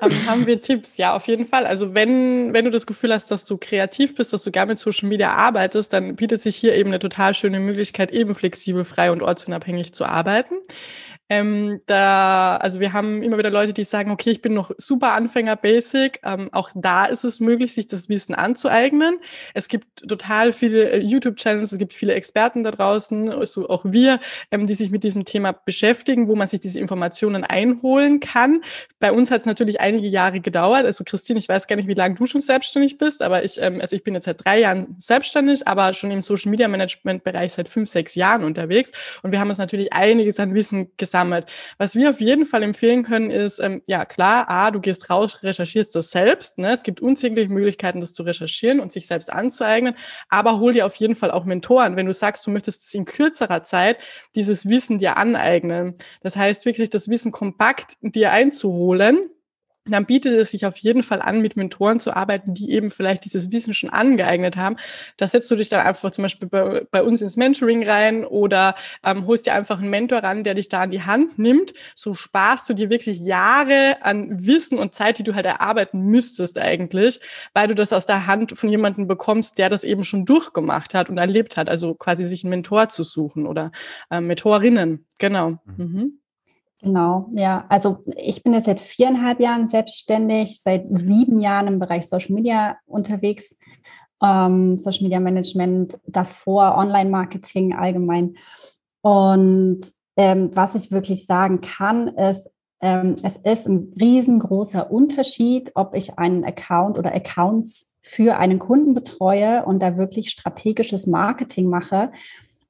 haben, haben wir Tipps? Ja, auf jeden Fall. Also wenn, wenn du das Gefühl hast, dass du kreativ bist, dass du gar mit Social Media arbeitest, dann bietet sich hier eben eine total schöne Möglichkeit, eben flexibel, frei und ortsunabhängig zu arbeiten. Ähm, da, also wir haben immer wieder Leute, die sagen, okay, ich bin noch super Anfänger Basic. Ähm, auch da ist es möglich, sich das Wissen anzueignen. Es gibt total viele äh, YouTube-Channels, es gibt viele Experten da draußen, also auch wir, ähm, die sich mit diesem Thema beschäftigen, wo man sich diese Informationen einholen kann. Bei uns hat es natürlich einige Jahre gedauert. Also Christine, ich weiß gar nicht, wie lange du schon selbstständig bist, aber ich, ähm, also ich bin jetzt seit drei Jahren selbstständig, aber schon im Social Media Management Bereich seit fünf, sechs Jahren unterwegs. Und wir haben uns natürlich einiges an Wissen gesammelt gesammelt. Was wir auf jeden Fall empfehlen können, ist, ähm, ja klar, A, du gehst raus, recherchierst das selbst. Ne? Es gibt unzählige Möglichkeiten, das zu recherchieren und sich selbst anzueignen, aber hol dir auf jeden Fall auch Mentoren, wenn du sagst, du möchtest in kürzerer Zeit dieses Wissen dir aneignen. Das heißt wirklich, das Wissen kompakt dir einzuholen dann bietet es sich auf jeden Fall an, mit Mentoren zu arbeiten, die eben vielleicht dieses Wissen schon angeeignet haben. Da setzt du dich dann einfach zum Beispiel bei, bei uns ins Mentoring rein oder ähm, holst dir einfach einen Mentor ran, der dich da an die Hand nimmt. So sparst du dir wirklich Jahre an Wissen und Zeit, die du halt erarbeiten müsstest eigentlich, weil du das aus der Hand von jemandem bekommst, der das eben schon durchgemacht hat und erlebt hat. Also quasi sich einen Mentor zu suchen oder ähm, Mentorinnen. Genau. Mhm. Mhm. Genau, ja. Also ich bin jetzt seit viereinhalb Jahren selbstständig, seit sieben Jahren im Bereich Social Media unterwegs, ähm, Social Media Management, davor Online-Marketing allgemein. Und ähm, was ich wirklich sagen kann, ist, ähm, es ist ein riesengroßer Unterschied, ob ich einen Account oder Accounts für einen Kunden betreue und da wirklich strategisches Marketing mache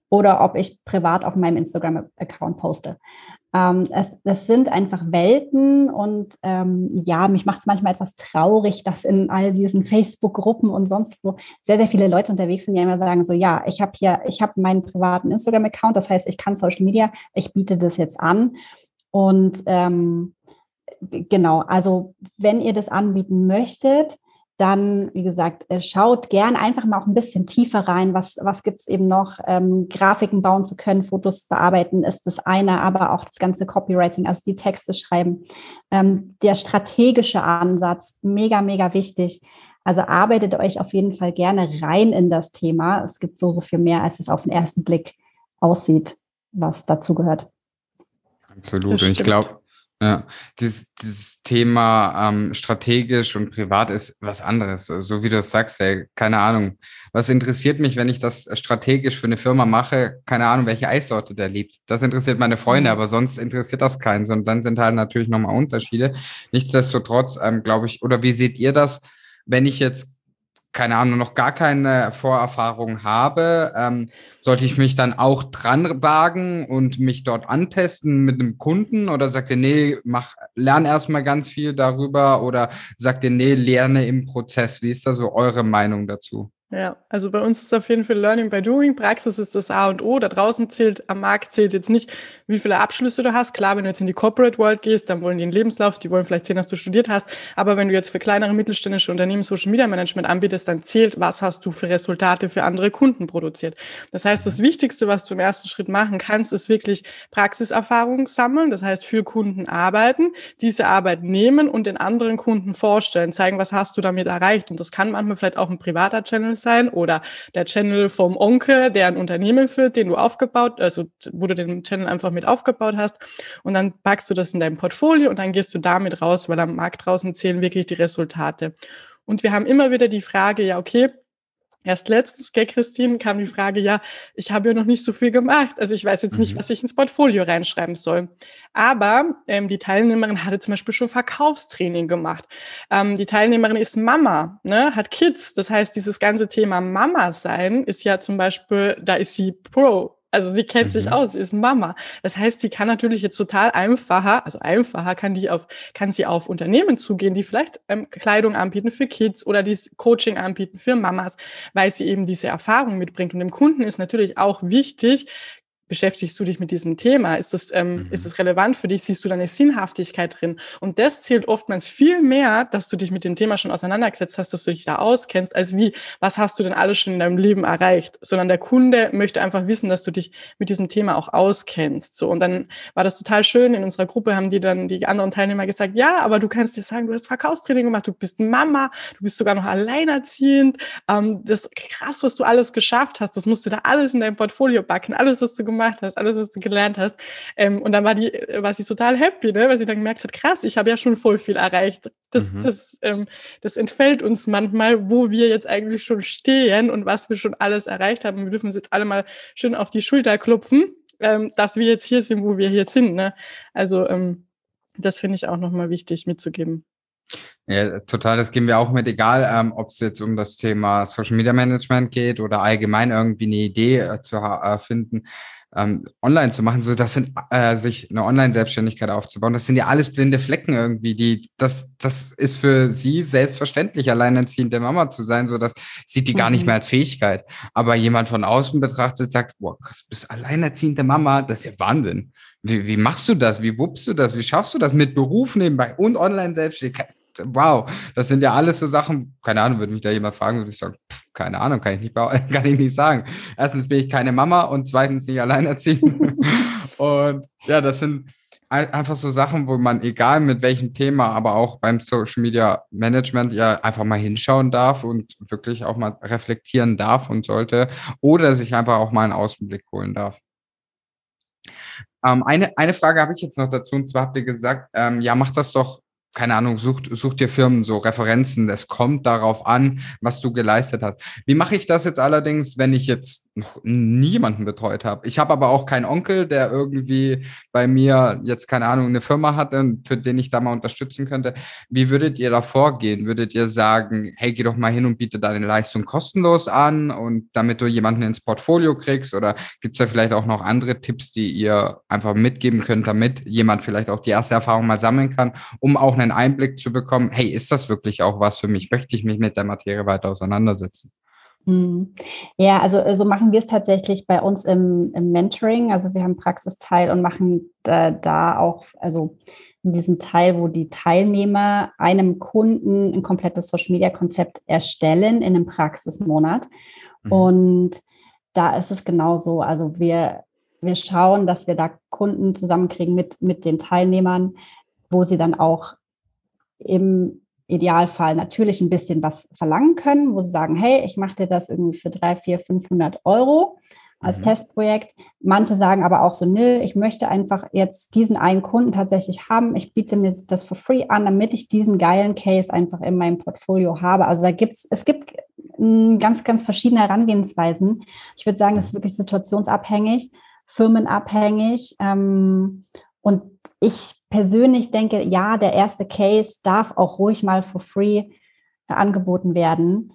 oder ob ich privat auf meinem Instagram-Account poste. Ähm, es, es, sind einfach Welten und ähm, ja, mich macht es manchmal etwas traurig, dass in all diesen Facebook-Gruppen und sonst wo sehr, sehr viele Leute unterwegs sind, die immer sagen, so ja, ich habe hier, ich habe meinen privaten Instagram-Account, das heißt, ich kann Social Media, ich biete das jetzt an. Und ähm, genau, also wenn ihr das anbieten möchtet, dann, wie gesagt, äh, schaut gern einfach mal auch ein bisschen tiefer rein. Was, was gibt es eben noch? Ähm, Grafiken bauen zu können, Fotos bearbeiten ist das eine, aber auch das ganze Copywriting, also die Texte schreiben. Ähm, der strategische Ansatz, mega, mega wichtig. Also arbeitet euch auf jeden Fall gerne rein in das Thema. Es gibt so, so viel mehr, als es auf den ersten Blick aussieht. was dazu gehört. Absolut. Und ich glaube, ja, dieses, dieses Thema ähm, strategisch und privat ist was anderes. So wie du es sagst, ey, keine Ahnung. Was interessiert mich, wenn ich das strategisch für eine Firma mache? Keine Ahnung, welche Eissorte der liebt. Das interessiert meine Freunde, mhm. aber sonst interessiert das keinen. Und dann sind halt natürlich nochmal Unterschiede. Nichtsdestotrotz, ähm, glaube ich, oder wie seht ihr das, wenn ich jetzt keine Ahnung, noch gar keine Vorerfahrung habe, ähm, sollte ich mich dann auch dran wagen und mich dort antesten mit einem Kunden oder sagt ihr, nee, mach, lern erstmal ganz viel darüber oder sagt ihr, nee, lerne im Prozess. Wie ist da so eure Meinung dazu? Ja, also bei uns ist auf jeden Fall Learning by Doing. Praxis ist das A und O. Da draußen zählt, am Markt zählt jetzt nicht, wie viele Abschlüsse du hast. Klar, wenn du jetzt in die Corporate World gehst, dann wollen die einen Lebenslauf, die wollen vielleicht sehen, dass du studiert hast. Aber wenn du jetzt für kleinere mittelständische Unternehmen Social Media Management anbietest, dann zählt, was hast du für Resultate für andere Kunden produziert. Das heißt, das Wichtigste, was du im ersten Schritt machen kannst, ist wirklich Praxiserfahrung sammeln. Das heißt, für Kunden arbeiten, diese Arbeit nehmen und den anderen Kunden vorstellen, zeigen, was hast du damit erreicht. Und das kann manchmal vielleicht auch ein privater Channel sein oder der Channel vom Onkel, der ein Unternehmen führt, den du aufgebaut, also wo du den Channel einfach mit aufgebaut hast und dann packst du das in dein Portfolio und dann gehst du damit raus, weil am Markt draußen zählen wirklich die Resultate. Und wir haben immer wieder die Frage, ja, okay, Erst letztens, gell, Christine, kam die Frage, ja, ich habe ja noch nicht so viel gemacht. Also ich weiß jetzt nicht, mhm. was ich ins Portfolio reinschreiben soll. Aber ähm, die Teilnehmerin hatte zum Beispiel schon Verkaufstraining gemacht. Ähm, die Teilnehmerin ist Mama, ne, hat Kids. Das heißt, dieses ganze Thema Mama sein ist ja zum Beispiel, da ist sie Pro also sie kennt mhm. sich aus, sie ist Mama. Das heißt, sie kann natürlich jetzt total einfacher, also einfacher kann die auf, kann sie auf Unternehmen zugehen, die vielleicht ähm, Kleidung anbieten für Kids oder die Coaching anbieten für Mamas, weil sie eben diese Erfahrung mitbringt. Und dem Kunden ist natürlich auch wichtig, beschäftigst du dich mit diesem Thema? Ist das, ähm, mhm. ist das relevant für dich? Siehst du deine Sinnhaftigkeit drin? Und das zählt oftmals viel mehr, dass du dich mit dem Thema schon auseinandergesetzt hast, dass du dich da auskennst, als wie, was hast du denn alles schon in deinem Leben erreicht? Sondern der Kunde möchte einfach wissen, dass du dich mit diesem Thema auch auskennst. So, und dann war das total schön. In unserer Gruppe haben die dann die anderen Teilnehmer gesagt, ja, aber du kannst dir sagen, du hast Verkaufstraining gemacht, du bist Mama, du bist sogar noch alleinerziehend. Ähm, das krass, was du alles geschafft hast, das musst du da alles in dein Portfolio backen, alles, was du gemacht gemacht hast, alles, was du gelernt hast. Ähm, und dann war die, war sie total happy, ne? weil sie dann gemerkt hat, krass, ich habe ja schon voll viel erreicht. Das, mhm. das, ähm, das entfällt uns manchmal, wo wir jetzt eigentlich schon stehen und was wir schon alles erreicht haben. Wir dürfen uns jetzt alle mal schön auf die Schulter klopfen, ähm, dass wir jetzt hier sind, wo wir hier sind. Ne? Also ähm, das finde ich auch nochmal wichtig mitzugeben. Ja, total, das geben wir auch mit, egal ähm, ob es jetzt um das Thema Social Media Management geht oder allgemein irgendwie eine Idee äh, zu äh, finden ähm, online zu machen, so das sind äh, sich eine Online-Selbstständigkeit aufzubauen. Das sind ja alles blinde Flecken irgendwie. Die das das ist für sie selbstverständlich, alleinerziehende Mama zu sein. So das sieht die mhm. gar nicht mhm. mehr als Fähigkeit. Aber jemand von außen betrachtet sagt, boah, krass, du bist alleinerziehende Mama, das ist ja Wahnsinn. Wie, wie machst du das? Wie wuppst du das? Wie schaffst du das mit Beruf nebenbei und Online-Selbstständigkeit? wow, das sind ja alles so Sachen, keine Ahnung, würde mich da jemand fragen, würde ich sagen, pff, keine Ahnung, kann ich, nicht, kann ich nicht sagen. Erstens bin ich keine Mama und zweitens nicht alleinerziehend. und ja, das sind einfach so Sachen, wo man, egal mit welchem Thema, aber auch beim Social Media Management ja einfach mal hinschauen darf und wirklich auch mal reflektieren darf und sollte oder sich einfach auch mal einen Außenblick holen darf. Ähm, eine, eine Frage habe ich jetzt noch dazu und zwar habt ihr gesagt, ähm, ja, macht das doch keine Ahnung, such, such dir Firmen so Referenzen. Es kommt darauf an, was du geleistet hast. Wie mache ich das jetzt allerdings, wenn ich jetzt noch niemanden betreut habe? Ich habe aber auch keinen Onkel, der irgendwie bei mir jetzt, keine Ahnung, eine Firma hat, für den ich da mal unterstützen könnte. Wie würdet ihr da vorgehen? Würdet ihr sagen, hey, geh doch mal hin und biete deine Leistung kostenlos an und damit du jemanden ins Portfolio kriegst? Oder gibt es da vielleicht auch noch andere Tipps, die ihr einfach mitgeben könnt, damit jemand vielleicht auch die erste Erfahrung mal sammeln kann, um auch eine einen Einblick zu bekommen, hey, ist das wirklich auch was für mich? Möchte ich mich mit der Materie weiter auseinandersetzen? Hm. Ja, also so machen wir es tatsächlich bei uns im, im Mentoring. Also wir haben Praxisteil und machen da, da, auch, also in diesem Teil, wo die Teilnehmer einem Kunden ein komplettes Social Media Konzept erstellen in einem Praxismonat. Mhm. Und da ist es genauso. Also wir, wir schauen, dass wir da Kunden zusammenkriegen mit, mit den Teilnehmern, wo sie dann auch im Idealfall natürlich ein bisschen was verlangen können, wo sie sagen, hey, ich mache dir das irgendwie für 3, 4, 500 Euro. als mhm. Testprojekt. Manche sagen aber auch so, nö, ich möchte einfach jetzt diesen einen Kunden tatsächlich haben. Ich biete mir das for free an, damit ich diesen geilen Case einfach in meinem Portfolio habe. Also da gibt's, es gibt hm, ganz, ganz verschiedene Herangehensweisen. Ich würde sagen, es ist wirklich situationsabhängig, firmenabhängig. Ähm, und ich persönlich denke, ja, der erste Case darf auch ruhig mal for free angeboten werden,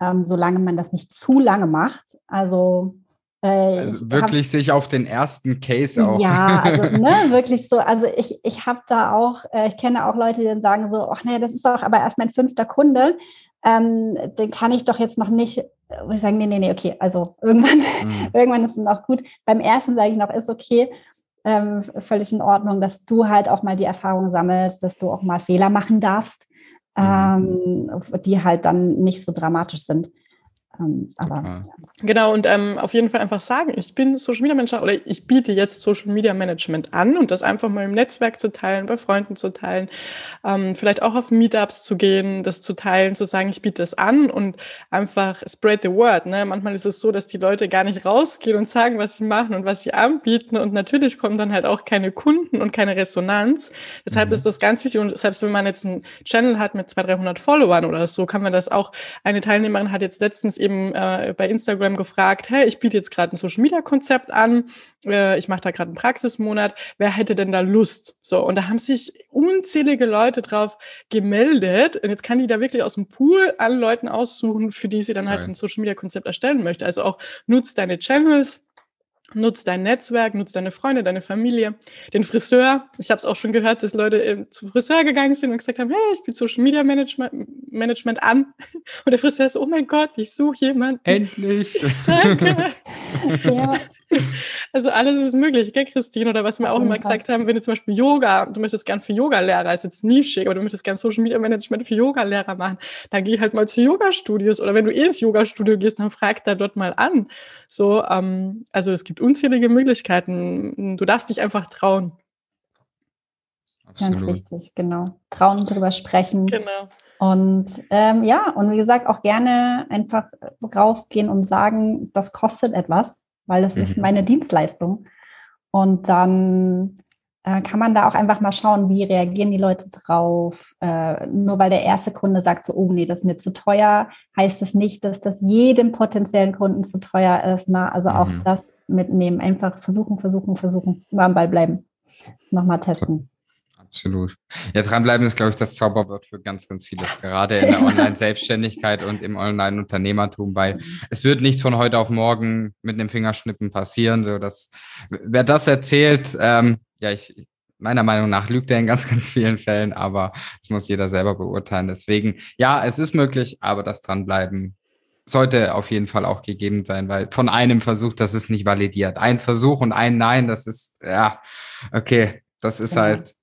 ähm, solange man das nicht zu lange macht. Also äh, also wirklich hab, sich auf den ersten Case auch. Ja, also ne, wirklich so. Also ich, ich habe da auch, äh, ich kenne auch Leute, die dann sagen so, ach nee, das ist doch aber erst mein fünfter Kunde. Ähm, den kann ich doch jetzt noch nicht, wo ich sage, nee, nee, nee, okay, also irgendwann, mhm. irgendwann ist es auch gut. Beim ersten sage ich noch, ist okay, ähm, völlig in Ordnung, dass du halt auch mal die Erfahrung sammelst, dass du auch mal Fehler machen darfst, mhm. ähm, die halt dann nicht so dramatisch sind. Ähm, aber, ja. Genau, und ähm, auf jeden Fall einfach sagen, ich bin Social Media Manager oder ich biete jetzt Social Media Management an und das einfach mal im Netzwerk zu teilen, bei Freunden zu teilen, ähm, vielleicht auch auf Meetups zu gehen, das zu teilen, zu sagen, ich biete das an und einfach spread the word. Ne? Manchmal ist es so, dass die Leute gar nicht rausgehen und sagen, was sie machen und was sie anbieten und natürlich kommen dann halt auch keine Kunden und keine Resonanz. Deshalb mhm. ist das ganz wichtig und selbst wenn man jetzt einen Channel hat mit 200, 300 Followern oder so, kann man das auch, eine Teilnehmerin hat jetzt letztens eben äh, bei Instagram gefragt, hey, ich biete jetzt gerade ein Social Media Konzept an, äh, ich mache da gerade einen Praxismonat, wer hätte denn da Lust? So, und da haben sich unzählige Leute drauf gemeldet. Und jetzt kann die da wirklich aus dem Pool alle Leuten aussuchen, für die sie dann halt ein Social Media Konzept erstellen möchte. Also auch nutzt deine Channels, Nutz dein Netzwerk, nutz deine Freunde, deine Familie, den Friseur. Ich habe es auch schon gehört, dass Leute äh, zum Friseur gegangen sind und gesagt haben, hey, ich bin Social Media Management, Management an. Und der Friseur ist, oh mein Gott, ich suche jemanden. Endlich. Danke. ja. Also alles ist möglich, gell, Christine? Oder was wir auch immer gesagt haben, wenn du zum Beispiel Yoga, du möchtest gern für Yoga-Lehrer, ist jetzt nischig, aber du möchtest gern Social Media Management für Yoga-Lehrer machen, dann geh halt mal zu Yoga-Studios. Oder wenn du eh ins Yoga-Studio gehst, dann frag da dort mal an. So, ähm, also es gibt unzählige Möglichkeiten. Du darfst dich einfach trauen. Absolut. Ganz wichtig, genau. Trauen drüber sprechen. Genau. Und ähm, ja, und wie gesagt, auch gerne einfach rausgehen und sagen, das kostet etwas weil das mhm. ist meine Dienstleistung. Und dann äh, kann man da auch einfach mal schauen, wie reagieren die Leute drauf. Äh, nur weil der erste Kunde sagt so, oh nee, das ist mir zu teuer, heißt das nicht, dass das jedem potenziellen Kunden zu teuer ist. Ne? Also mhm. auch das mitnehmen, einfach versuchen, versuchen, versuchen, immer am Ball bleiben, nochmal testen. Absolut. Ja, dranbleiben ist, glaube ich, das Zauberwort für ganz, ganz vieles, gerade in der Online-Selbstständigkeit und im Online-Unternehmertum, weil es wird nichts von heute auf morgen mit einem Fingerschnippen passieren. So, dass, wer das erzählt, ähm, ja, ich, meiner Meinung nach lügt er in ganz, ganz vielen Fällen, aber das muss jeder selber beurteilen. Deswegen, ja, es ist möglich, aber das Dranbleiben sollte auf jeden Fall auch gegeben sein, weil von einem Versuch, das ist nicht validiert. Ein Versuch und ein Nein, das ist, ja, okay, das ist halt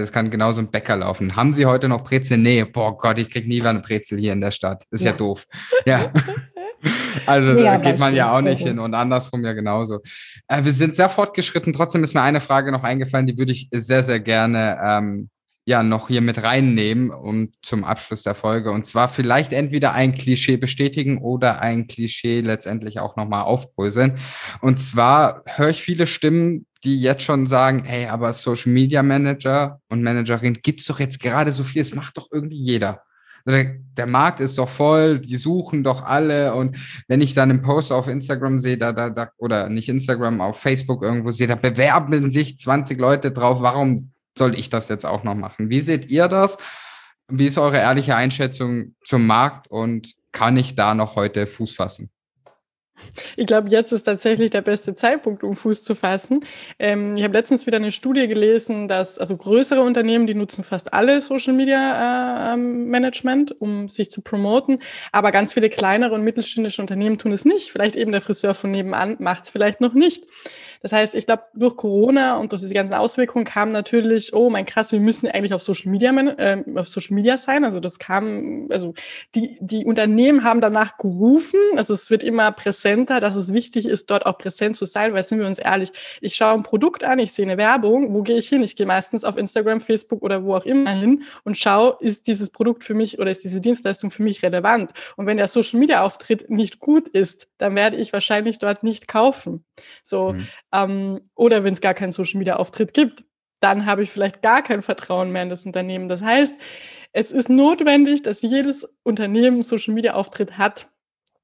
das kann genauso im Bäcker laufen. Haben Sie heute noch Brezel? Nee, boah Gott, ich krieg nie wieder eine Brezel hier in der Stadt. Ist ja, ja doof. Ja. Also ja, da geht man ja auch nicht hin und andersrum ja genauso. Äh, wir sind sehr fortgeschritten. Trotzdem ist mir eine Frage noch eingefallen, die würde ich sehr, sehr gerne ähm, ja noch hier mit reinnehmen um zum Abschluss der Folge. Und zwar vielleicht entweder ein Klischee bestätigen oder ein Klischee letztendlich auch nochmal aufbröseln. Und zwar höre ich viele Stimmen, die jetzt schon sagen, hey, aber Social Media Manager und Managerin gibt's doch jetzt gerade so viel, es macht doch irgendwie jeder. Der Markt ist doch voll, die suchen doch alle. Und wenn ich dann einen Post auf Instagram sehe, da, da, da, oder nicht Instagram, auf Facebook irgendwo sehe, da bewerben sich 20 Leute drauf, warum soll ich das jetzt auch noch machen? Wie seht ihr das? Wie ist eure ehrliche Einschätzung zum Markt und kann ich da noch heute Fuß fassen? Ich glaube, jetzt ist tatsächlich der beste Zeitpunkt, um Fuß zu fassen. Ähm, ich habe letztens wieder eine Studie gelesen, dass also größere Unternehmen, die nutzen fast alle Social Media äh, ähm, Management, um sich zu promoten, aber ganz viele kleinere und mittelständische Unternehmen tun es nicht. Vielleicht eben der Friseur von nebenan macht es vielleicht noch nicht. Das heißt, ich glaube, durch Corona und durch diese ganzen Auswirkungen kam natürlich, oh mein krass, wir müssen eigentlich auf Social Media, äh, auf Social Media sein. Also das kam, also die, die Unternehmen haben danach gerufen. Also es wird immer präsenter, dass es wichtig ist, dort auch präsent zu sein, weil sind wir uns ehrlich, ich schaue ein Produkt an, ich sehe eine Werbung, wo gehe ich hin? Ich gehe meistens auf Instagram, Facebook oder wo auch immer hin und schaue, ist dieses Produkt für mich oder ist diese Dienstleistung für mich relevant? Und wenn der Social Media Auftritt nicht gut ist, dann werde ich wahrscheinlich dort nicht kaufen. So, mhm. ähm, oder wenn es gar keinen Social Media Auftritt gibt, dann habe ich vielleicht gar kein Vertrauen mehr in das Unternehmen. Das heißt, es ist notwendig, dass jedes Unternehmen Social Media Auftritt hat,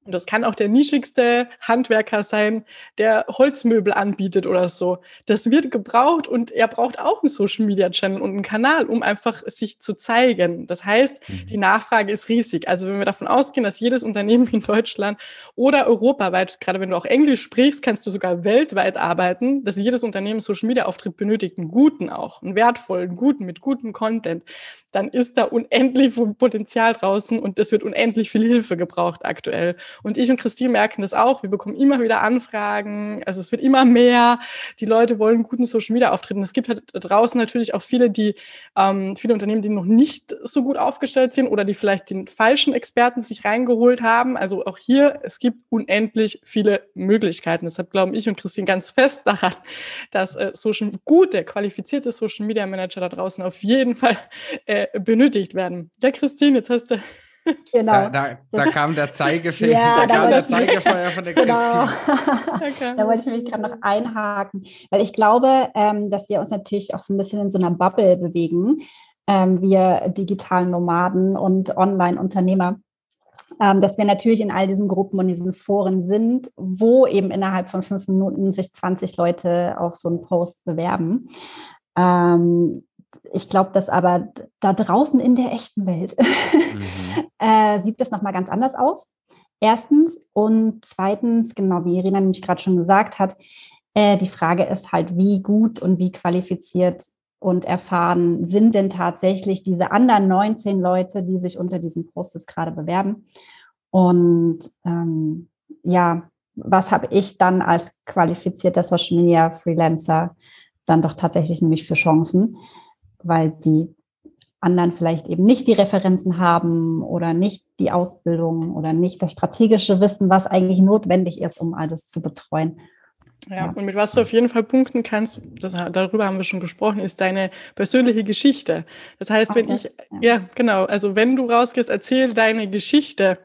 und das kann auch der nischigste Handwerker sein, der Holzmöbel anbietet oder so. Das wird gebraucht und er braucht auch einen Social Media Channel und einen Kanal, um einfach sich zu zeigen. Das heißt, mhm. die Nachfrage ist riesig. Also wenn wir davon ausgehen, dass jedes Unternehmen in Deutschland oder europaweit, gerade wenn du auch Englisch sprichst, kannst du sogar weltweit arbeiten, dass jedes Unternehmen Social Media Auftritt benötigt, einen guten auch, einen wertvollen, guten, mit gutem Content, dann ist da unendlich Potenzial draußen und es wird unendlich viel Hilfe gebraucht aktuell. Und ich und Christine merken das auch. Wir bekommen immer wieder Anfragen. Also es wird immer mehr. Die Leute wollen guten Social Media auftreten. Es gibt halt draußen natürlich auch viele, die, ähm, viele Unternehmen, die noch nicht so gut aufgestellt sind oder die vielleicht den falschen Experten sich reingeholt haben. Also auch hier, es gibt unendlich viele Möglichkeiten. Deshalb glauben ich und Christine ganz fest daran, dass äh, Social, gute, qualifizierte Social Media Manager da draußen auf jeden Fall äh, benötigt werden. Ja, Christine, jetzt hast du Genau. Da, da, da kam der Zeigefinger, ja, da, kam der Zeigefeuer von der genau. Christine. da wollte ich mich gerade noch einhaken, weil ich glaube, ähm, dass wir uns natürlich auch so ein bisschen in so einer Bubble bewegen, ähm, wir digitalen Nomaden und Online-Unternehmer. Ähm, dass wir natürlich in all diesen Gruppen und diesen Foren sind, wo eben innerhalb von fünf Minuten sich 20 Leute auf so einen Post bewerben. Ähm, ich glaube, dass aber da draußen in der echten Welt mhm. Äh, sieht das nochmal ganz anders aus. Erstens und zweitens, genau wie Irina nämlich gerade schon gesagt hat, äh, die Frage ist halt, wie gut und wie qualifiziert und erfahren sind denn tatsächlich diese anderen 19 Leute, die sich unter diesem jetzt gerade bewerben. Und ähm, ja, was habe ich dann als qualifizierter Social Media Freelancer dann doch tatsächlich nämlich für Chancen? weil die anderen vielleicht eben nicht die Referenzen haben oder nicht die Ausbildung oder nicht das strategische Wissen, was eigentlich notwendig ist, um alles zu betreuen. Ja, ja, und mit was du auf jeden Fall punkten kannst, das, darüber haben wir schon gesprochen, ist deine persönliche Geschichte. Das heißt, okay. wenn ich, ja. ja, genau, also wenn du rausgehst, erzähl deine Geschichte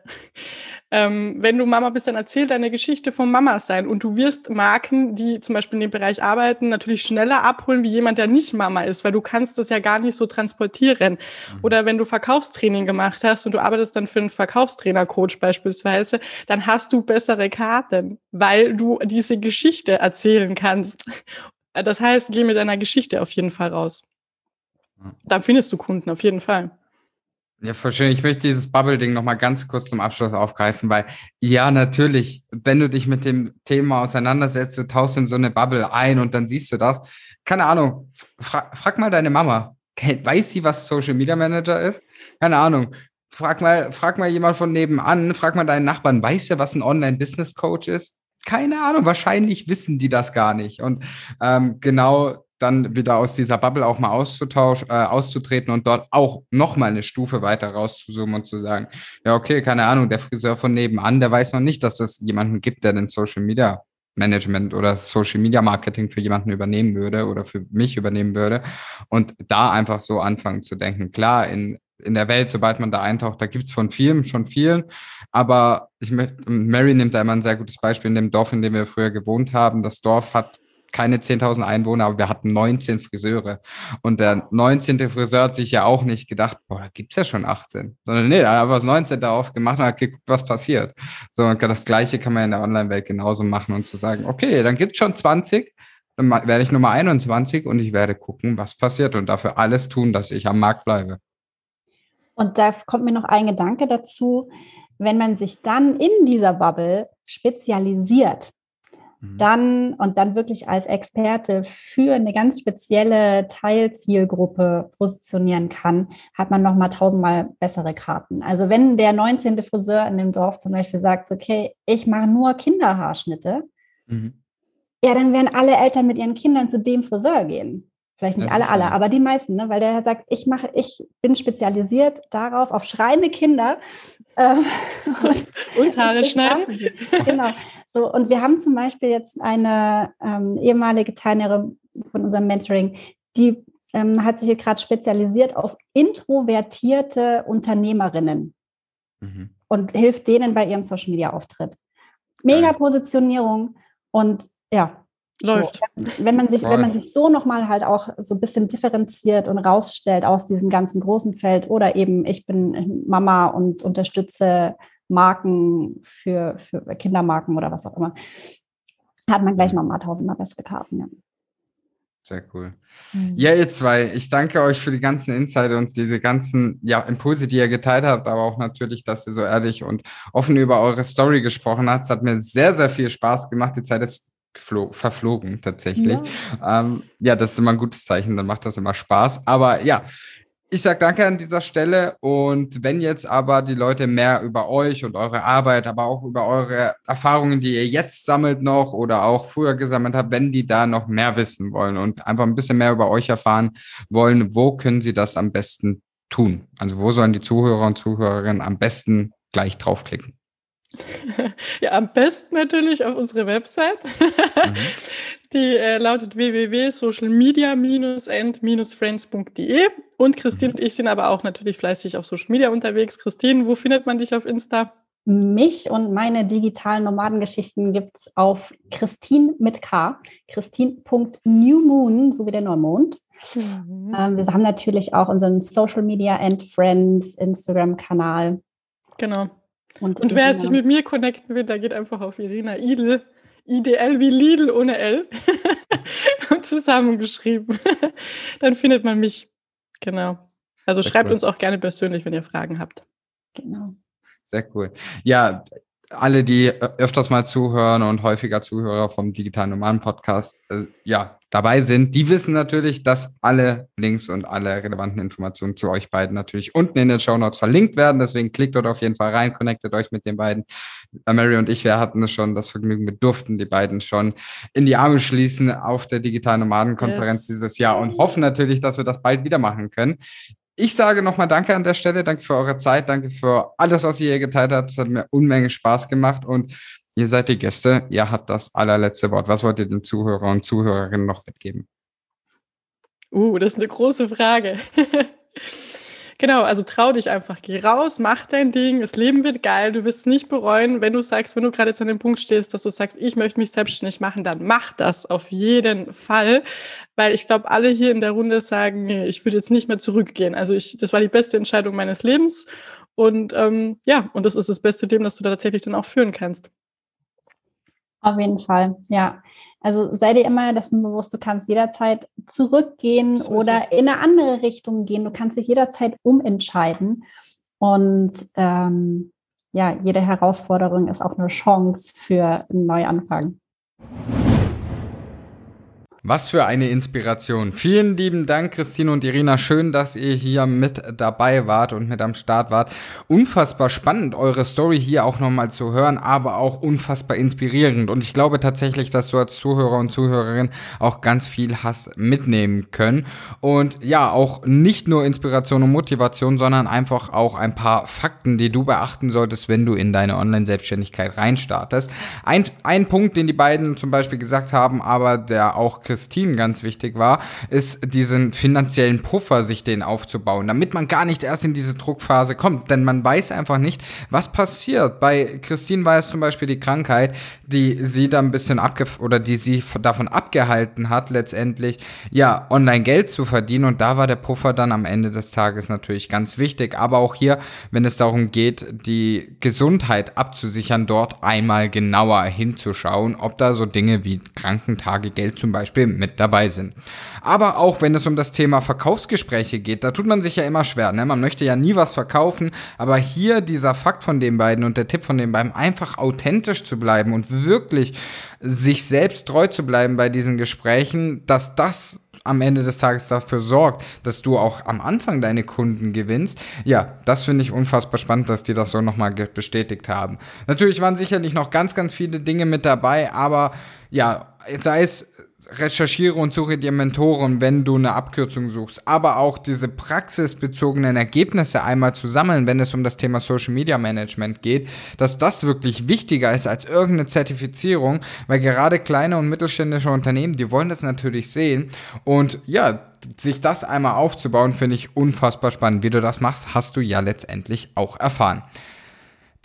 ähm, wenn du Mama bist, dann erzähl deine Geschichte vom Mama sein und du wirst Marken, die zum Beispiel in dem Bereich arbeiten, natürlich schneller abholen wie jemand, der nicht Mama ist, weil du kannst das ja gar nicht so transportieren. Mhm. Oder wenn du Verkaufstraining gemacht hast und du arbeitest dann für einen Verkaufstrainer-Coach beispielsweise, dann hast du bessere Karten, weil du diese Geschichte erzählen kannst. Das heißt, geh mit deiner Geschichte auf jeden Fall raus. Dann findest du Kunden auf jeden Fall. Ja, voll schön. Ich möchte dieses Bubble-Ding nochmal ganz kurz zum Abschluss aufgreifen, weil ja, natürlich, wenn du dich mit dem Thema auseinandersetzt, du tauchst in so eine Bubble ein und dann siehst du das. Keine Ahnung, fra frag mal deine Mama. Weiß sie, was Social Media Manager ist? Keine Ahnung. Frag mal, frag mal jemand von nebenan, frag mal deinen Nachbarn, weißt du, was ein Online-Business-Coach ist? Keine Ahnung, wahrscheinlich wissen die das gar nicht. Und ähm, genau dann wieder aus dieser Bubble auch mal auszutauschen, äh, auszutreten und dort auch nochmal eine Stufe weiter rauszuzoomen und zu sagen, ja, okay, keine Ahnung, der Friseur von nebenan, der weiß noch nicht, dass es jemanden gibt, der den Social Media Management oder Social Media Marketing für jemanden übernehmen würde oder für mich übernehmen würde. Und da einfach so anfangen zu denken. Klar, in, in der Welt, sobald man da eintaucht, da gibt es von vielen schon vielen. Aber ich möchte, Mary nimmt da immer ein sehr gutes Beispiel in dem Dorf, in dem wir früher gewohnt haben. Das Dorf hat keine 10.000 Einwohner, aber wir hatten 19 Friseure. Und der 19. Friseur hat sich ja auch nicht gedacht, boah, da gibt's ja schon 18. Sondern nee, er hat das 19. aufgemacht und hat geguckt, was passiert. So, und das Gleiche kann man in der Online-Welt genauso machen und zu sagen, okay, dann gibt's schon 20, dann werde ich Nummer 21 und ich werde gucken, was passiert und dafür alles tun, dass ich am Markt bleibe. Und da kommt mir noch ein Gedanke dazu, wenn man sich dann in dieser Bubble spezialisiert. Dann und dann wirklich als Experte für eine ganz spezielle Teilzielgruppe positionieren kann, hat man noch mal tausendmal bessere Karten. Also wenn der 19. Friseur in dem Dorf zum Beispiel sagt, okay, ich mache nur Kinderhaarschnitte, mhm. ja, dann werden alle Eltern mit ihren Kindern zu dem Friseur gehen. Vielleicht nicht alle, alle, aber die meisten, ne? weil der sagt, ich mache, ich bin spezialisiert darauf, auf schreiende Kinder. Äh, und Haare schneiden. genau. So, und wir haben zum Beispiel jetzt eine ähm, ehemalige Teilnehmerin von unserem Mentoring, die ähm, hat sich hier gerade spezialisiert auf introvertierte Unternehmerinnen mhm. und hilft denen bei ihrem Social Media Auftritt. Mega Positionierung und ja, Läuft. So, wenn man sich, wenn man sich so nochmal halt auch so ein bisschen differenziert und rausstellt aus diesem ganzen großen Feld oder eben ich bin Mama und unterstütze Marken für, für Kindermarken oder was auch immer, hat man gleich nochmal tausendmal bessere Karten. Ja. Sehr cool. Mhm. Ja, ihr zwei, ich danke euch für die ganzen Insights und diese ganzen ja, Impulse, die ihr geteilt habt, aber auch natürlich, dass ihr so ehrlich und offen über eure Story gesprochen habt. Es hat mir sehr, sehr viel Spaß gemacht. Die Zeit ist verflogen tatsächlich. Ja. Ähm, ja, das ist immer ein gutes Zeichen, dann macht das immer Spaß. Aber ja, ich sage danke an dieser Stelle und wenn jetzt aber die Leute mehr über euch und eure Arbeit, aber auch über eure Erfahrungen, die ihr jetzt sammelt noch oder auch früher gesammelt habt, wenn die da noch mehr wissen wollen und einfach ein bisschen mehr über euch erfahren wollen, wo können sie das am besten tun? Also wo sollen die Zuhörer und Zuhörerinnen am besten gleich draufklicken? Ja, am besten natürlich auf unsere Website. Mhm. Die äh, lautet www.socialmedia-and-friends.de. Und Christine mhm. und ich sind aber auch natürlich fleißig auf Social Media unterwegs. Christine, wo findet man dich auf Insta? Mich und meine digitalen Nomadengeschichten gibt es auf Christine mit K, christine.newmoon, so wie der Neumond. Mhm. Ähm, wir haben natürlich auch unseren Social Media and Friends Instagram-Kanal. Genau. Und, und wer sich mit mir connecten will, der geht einfach auf Irina Idel. IDL wie Lidl ohne L. und zusammengeschrieben. Dann findet man mich. Genau. Also Sehr schreibt cool. uns auch gerne persönlich, wenn ihr Fragen habt. Genau. Sehr cool. Ja, alle, die öfters mal zuhören und häufiger Zuhörer vom Digitalen Nomaden Podcast, äh, ja, dabei sind, die wissen natürlich, dass alle Links und alle relevanten Informationen zu euch beiden natürlich unten in den Show Notes verlinkt werden. Deswegen klickt dort auf jeden Fall rein, connectet euch mit den beiden. Äh, Mary und ich, wir hatten es schon, das Vergnügen, wir durften die beiden schon in die Arme schließen auf der Digitalen Nomaden Konferenz yes. dieses Jahr und hoffen natürlich, dass wir das bald wieder machen können. Ich sage nochmal Danke an der Stelle. Danke für eure Zeit. Danke für alles, was ihr hier geteilt habt. Es hat mir Unmenge Spaß gemacht und ihr seid die Gäste. Ihr habt das allerletzte Wort. Was wollt ihr den Zuhörern und Zuhörerinnen noch mitgeben? Uh, das ist eine große Frage. Genau, also trau dich einfach, geh raus, mach dein Ding, das Leben wird geil, du wirst es nicht bereuen, wenn du sagst, wenn du gerade jetzt an dem Punkt stehst, dass du sagst, ich möchte mich selbstständig machen, dann mach das auf jeden Fall, weil ich glaube, alle hier in der Runde sagen, nee, ich würde jetzt nicht mehr zurückgehen. Also ich, das war die beste Entscheidung meines Lebens und ähm, ja, und das ist das beste Leben, das du da tatsächlich dann auch führen kannst. Auf jeden Fall, ja. Also sei dir immer dessen bewusst, du kannst jederzeit zurückgehen so oder in eine andere Richtung gehen. Du kannst dich jederzeit umentscheiden. Und ähm, ja, jede Herausforderung ist auch eine Chance für einen Neuanfang. Was für eine Inspiration. Vielen lieben Dank, Christine und Irina. Schön, dass ihr hier mit dabei wart und mit am Start wart. Unfassbar spannend, eure Story hier auch nochmal zu hören, aber auch unfassbar inspirierend. Und ich glaube tatsächlich, dass du als Zuhörer und Zuhörerin auch ganz viel hast mitnehmen können. Und ja, auch nicht nur Inspiration und Motivation, sondern einfach auch ein paar Fakten, die du beachten solltest, wenn du in deine Online-Selbstständigkeit reinstartest. Ein, ein Punkt, den die beiden zum Beispiel gesagt haben, aber der auch Christine ganz wichtig war, ist diesen finanziellen Puffer sich den aufzubauen, damit man gar nicht erst in diese Druckphase kommt, denn man weiß einfach nicht, was passiert. Bei Christine war es zum Beispiel die Krankheit, die sie da ein bisschen abge oder die sie davon abgehalten hat, letztendlich ja online Geld zu verdienen und da war der Puffer dann am Ende des Tages natürlich ganz wichtig. Aber auch hier, wenn es darum geht, die Gesundheit abzusichern, dort einmal genauer hinzuschauen, ob da so Dinge wie Krankentage, Geld zum Beispiel Film mit dabei sind. Aber auch wenn es um das Thema Verkaufsgespräche geht, da tut man sich ja immer schwer. Ne? Man möchte ja nie was verkaufen, aber hier dieser Fakt von den beiden und der Tipp von den beiden, einfach authentisch zu bleiben und wirklich sich selbst treu zu bleiben bei diesen Gesprächen, dass das am Ende des Tages dafür sorgt, dass du auch am Anfang deine Kunden gewinnst. Ja, das finde ich unfassbar spannend, dass die das so nochmal bestätigt haben. Natürlich waren sicherlich noch ganz, ganz viele Dinge mit dabei, aber ja, sei es recherchiere und suche dir Mentoren, wenn du eine Abkürzung suchst, aber auch diese praxisbezogenen Ergebnisse einmal zu sammeln, wenn es um das Thema Social Media Management geht, dass das wirklich wichtiger ist als irgendeine Zertifizierung, weil gerade kleine und mittelständische Unternehmen, die wollen das natürlich sehen und ja, sich das einmal aufzubauen, finde ich unfassbar spannend. Wie du das machst, hast du ja letztendlich auch erfahren.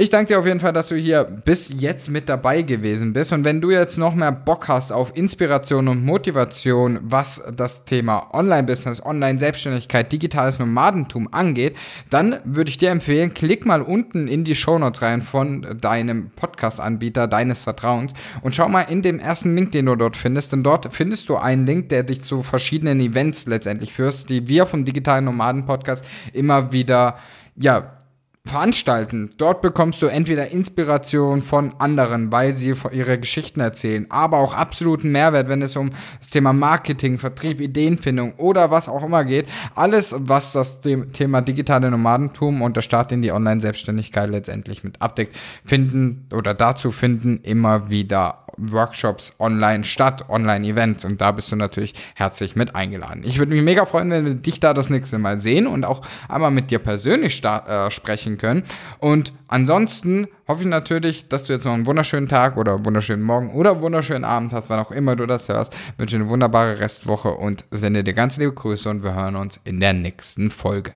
Ich danke dir auf jeden Fall, dass du hier bis jetzt mit dabei gewesen bist. Und wenn du jetzt noch mehr Bock hast auf Inspiration und Motivation, was das Thema Online-Business, Online-Selbstständigkeit, digitales Nomadentum angeht, dann würde ich dir empfehlen, klick mal unten in die Shownotes rein von deinem Podcast-Anbieter deines Vertrauens und schau mal in dem ersten Link, den du dort findest. Denn dort findest du einen Link, der dich zu verschiedenen Events letztendlich führt, die wir vom digitalen Nomaden-Podcast immer wieder, ja, veranstalten. Dort bekommst du entweder Inspiration von anderen, weil sie ihre Geschichten erzählen, aber auch absoluten Mehrwert, wenn es um das Thema Marketing, Vertrieb, Ideenfindung oder was auch immer geht. Alles, was das Thema digitale Nomadentum und der Start in die Online-Selbstständigkeit letztendlich mit abdeckt, finden oder dazu finden immer wieder Workshops online statt, Online-Events. Und da bist du natürlich herzlich mit eingeladen. Ich würde mich mega freuen, wenn wir dich da das nächste Mal sehen und auch einmal mit dir persönlich äh, sprechen können. Und ansonsten hoffe ich natürlich, dass du jetzt noch einen wunderschönen Tag oder wunderschönen Morgen oder wunderschönen Abend hast, wann auch immer du das hörst. Ich wünsche eine wunderbare Restwoche und sende dir ganz liebe Grüße und wir hören uns in der nächsten Folge.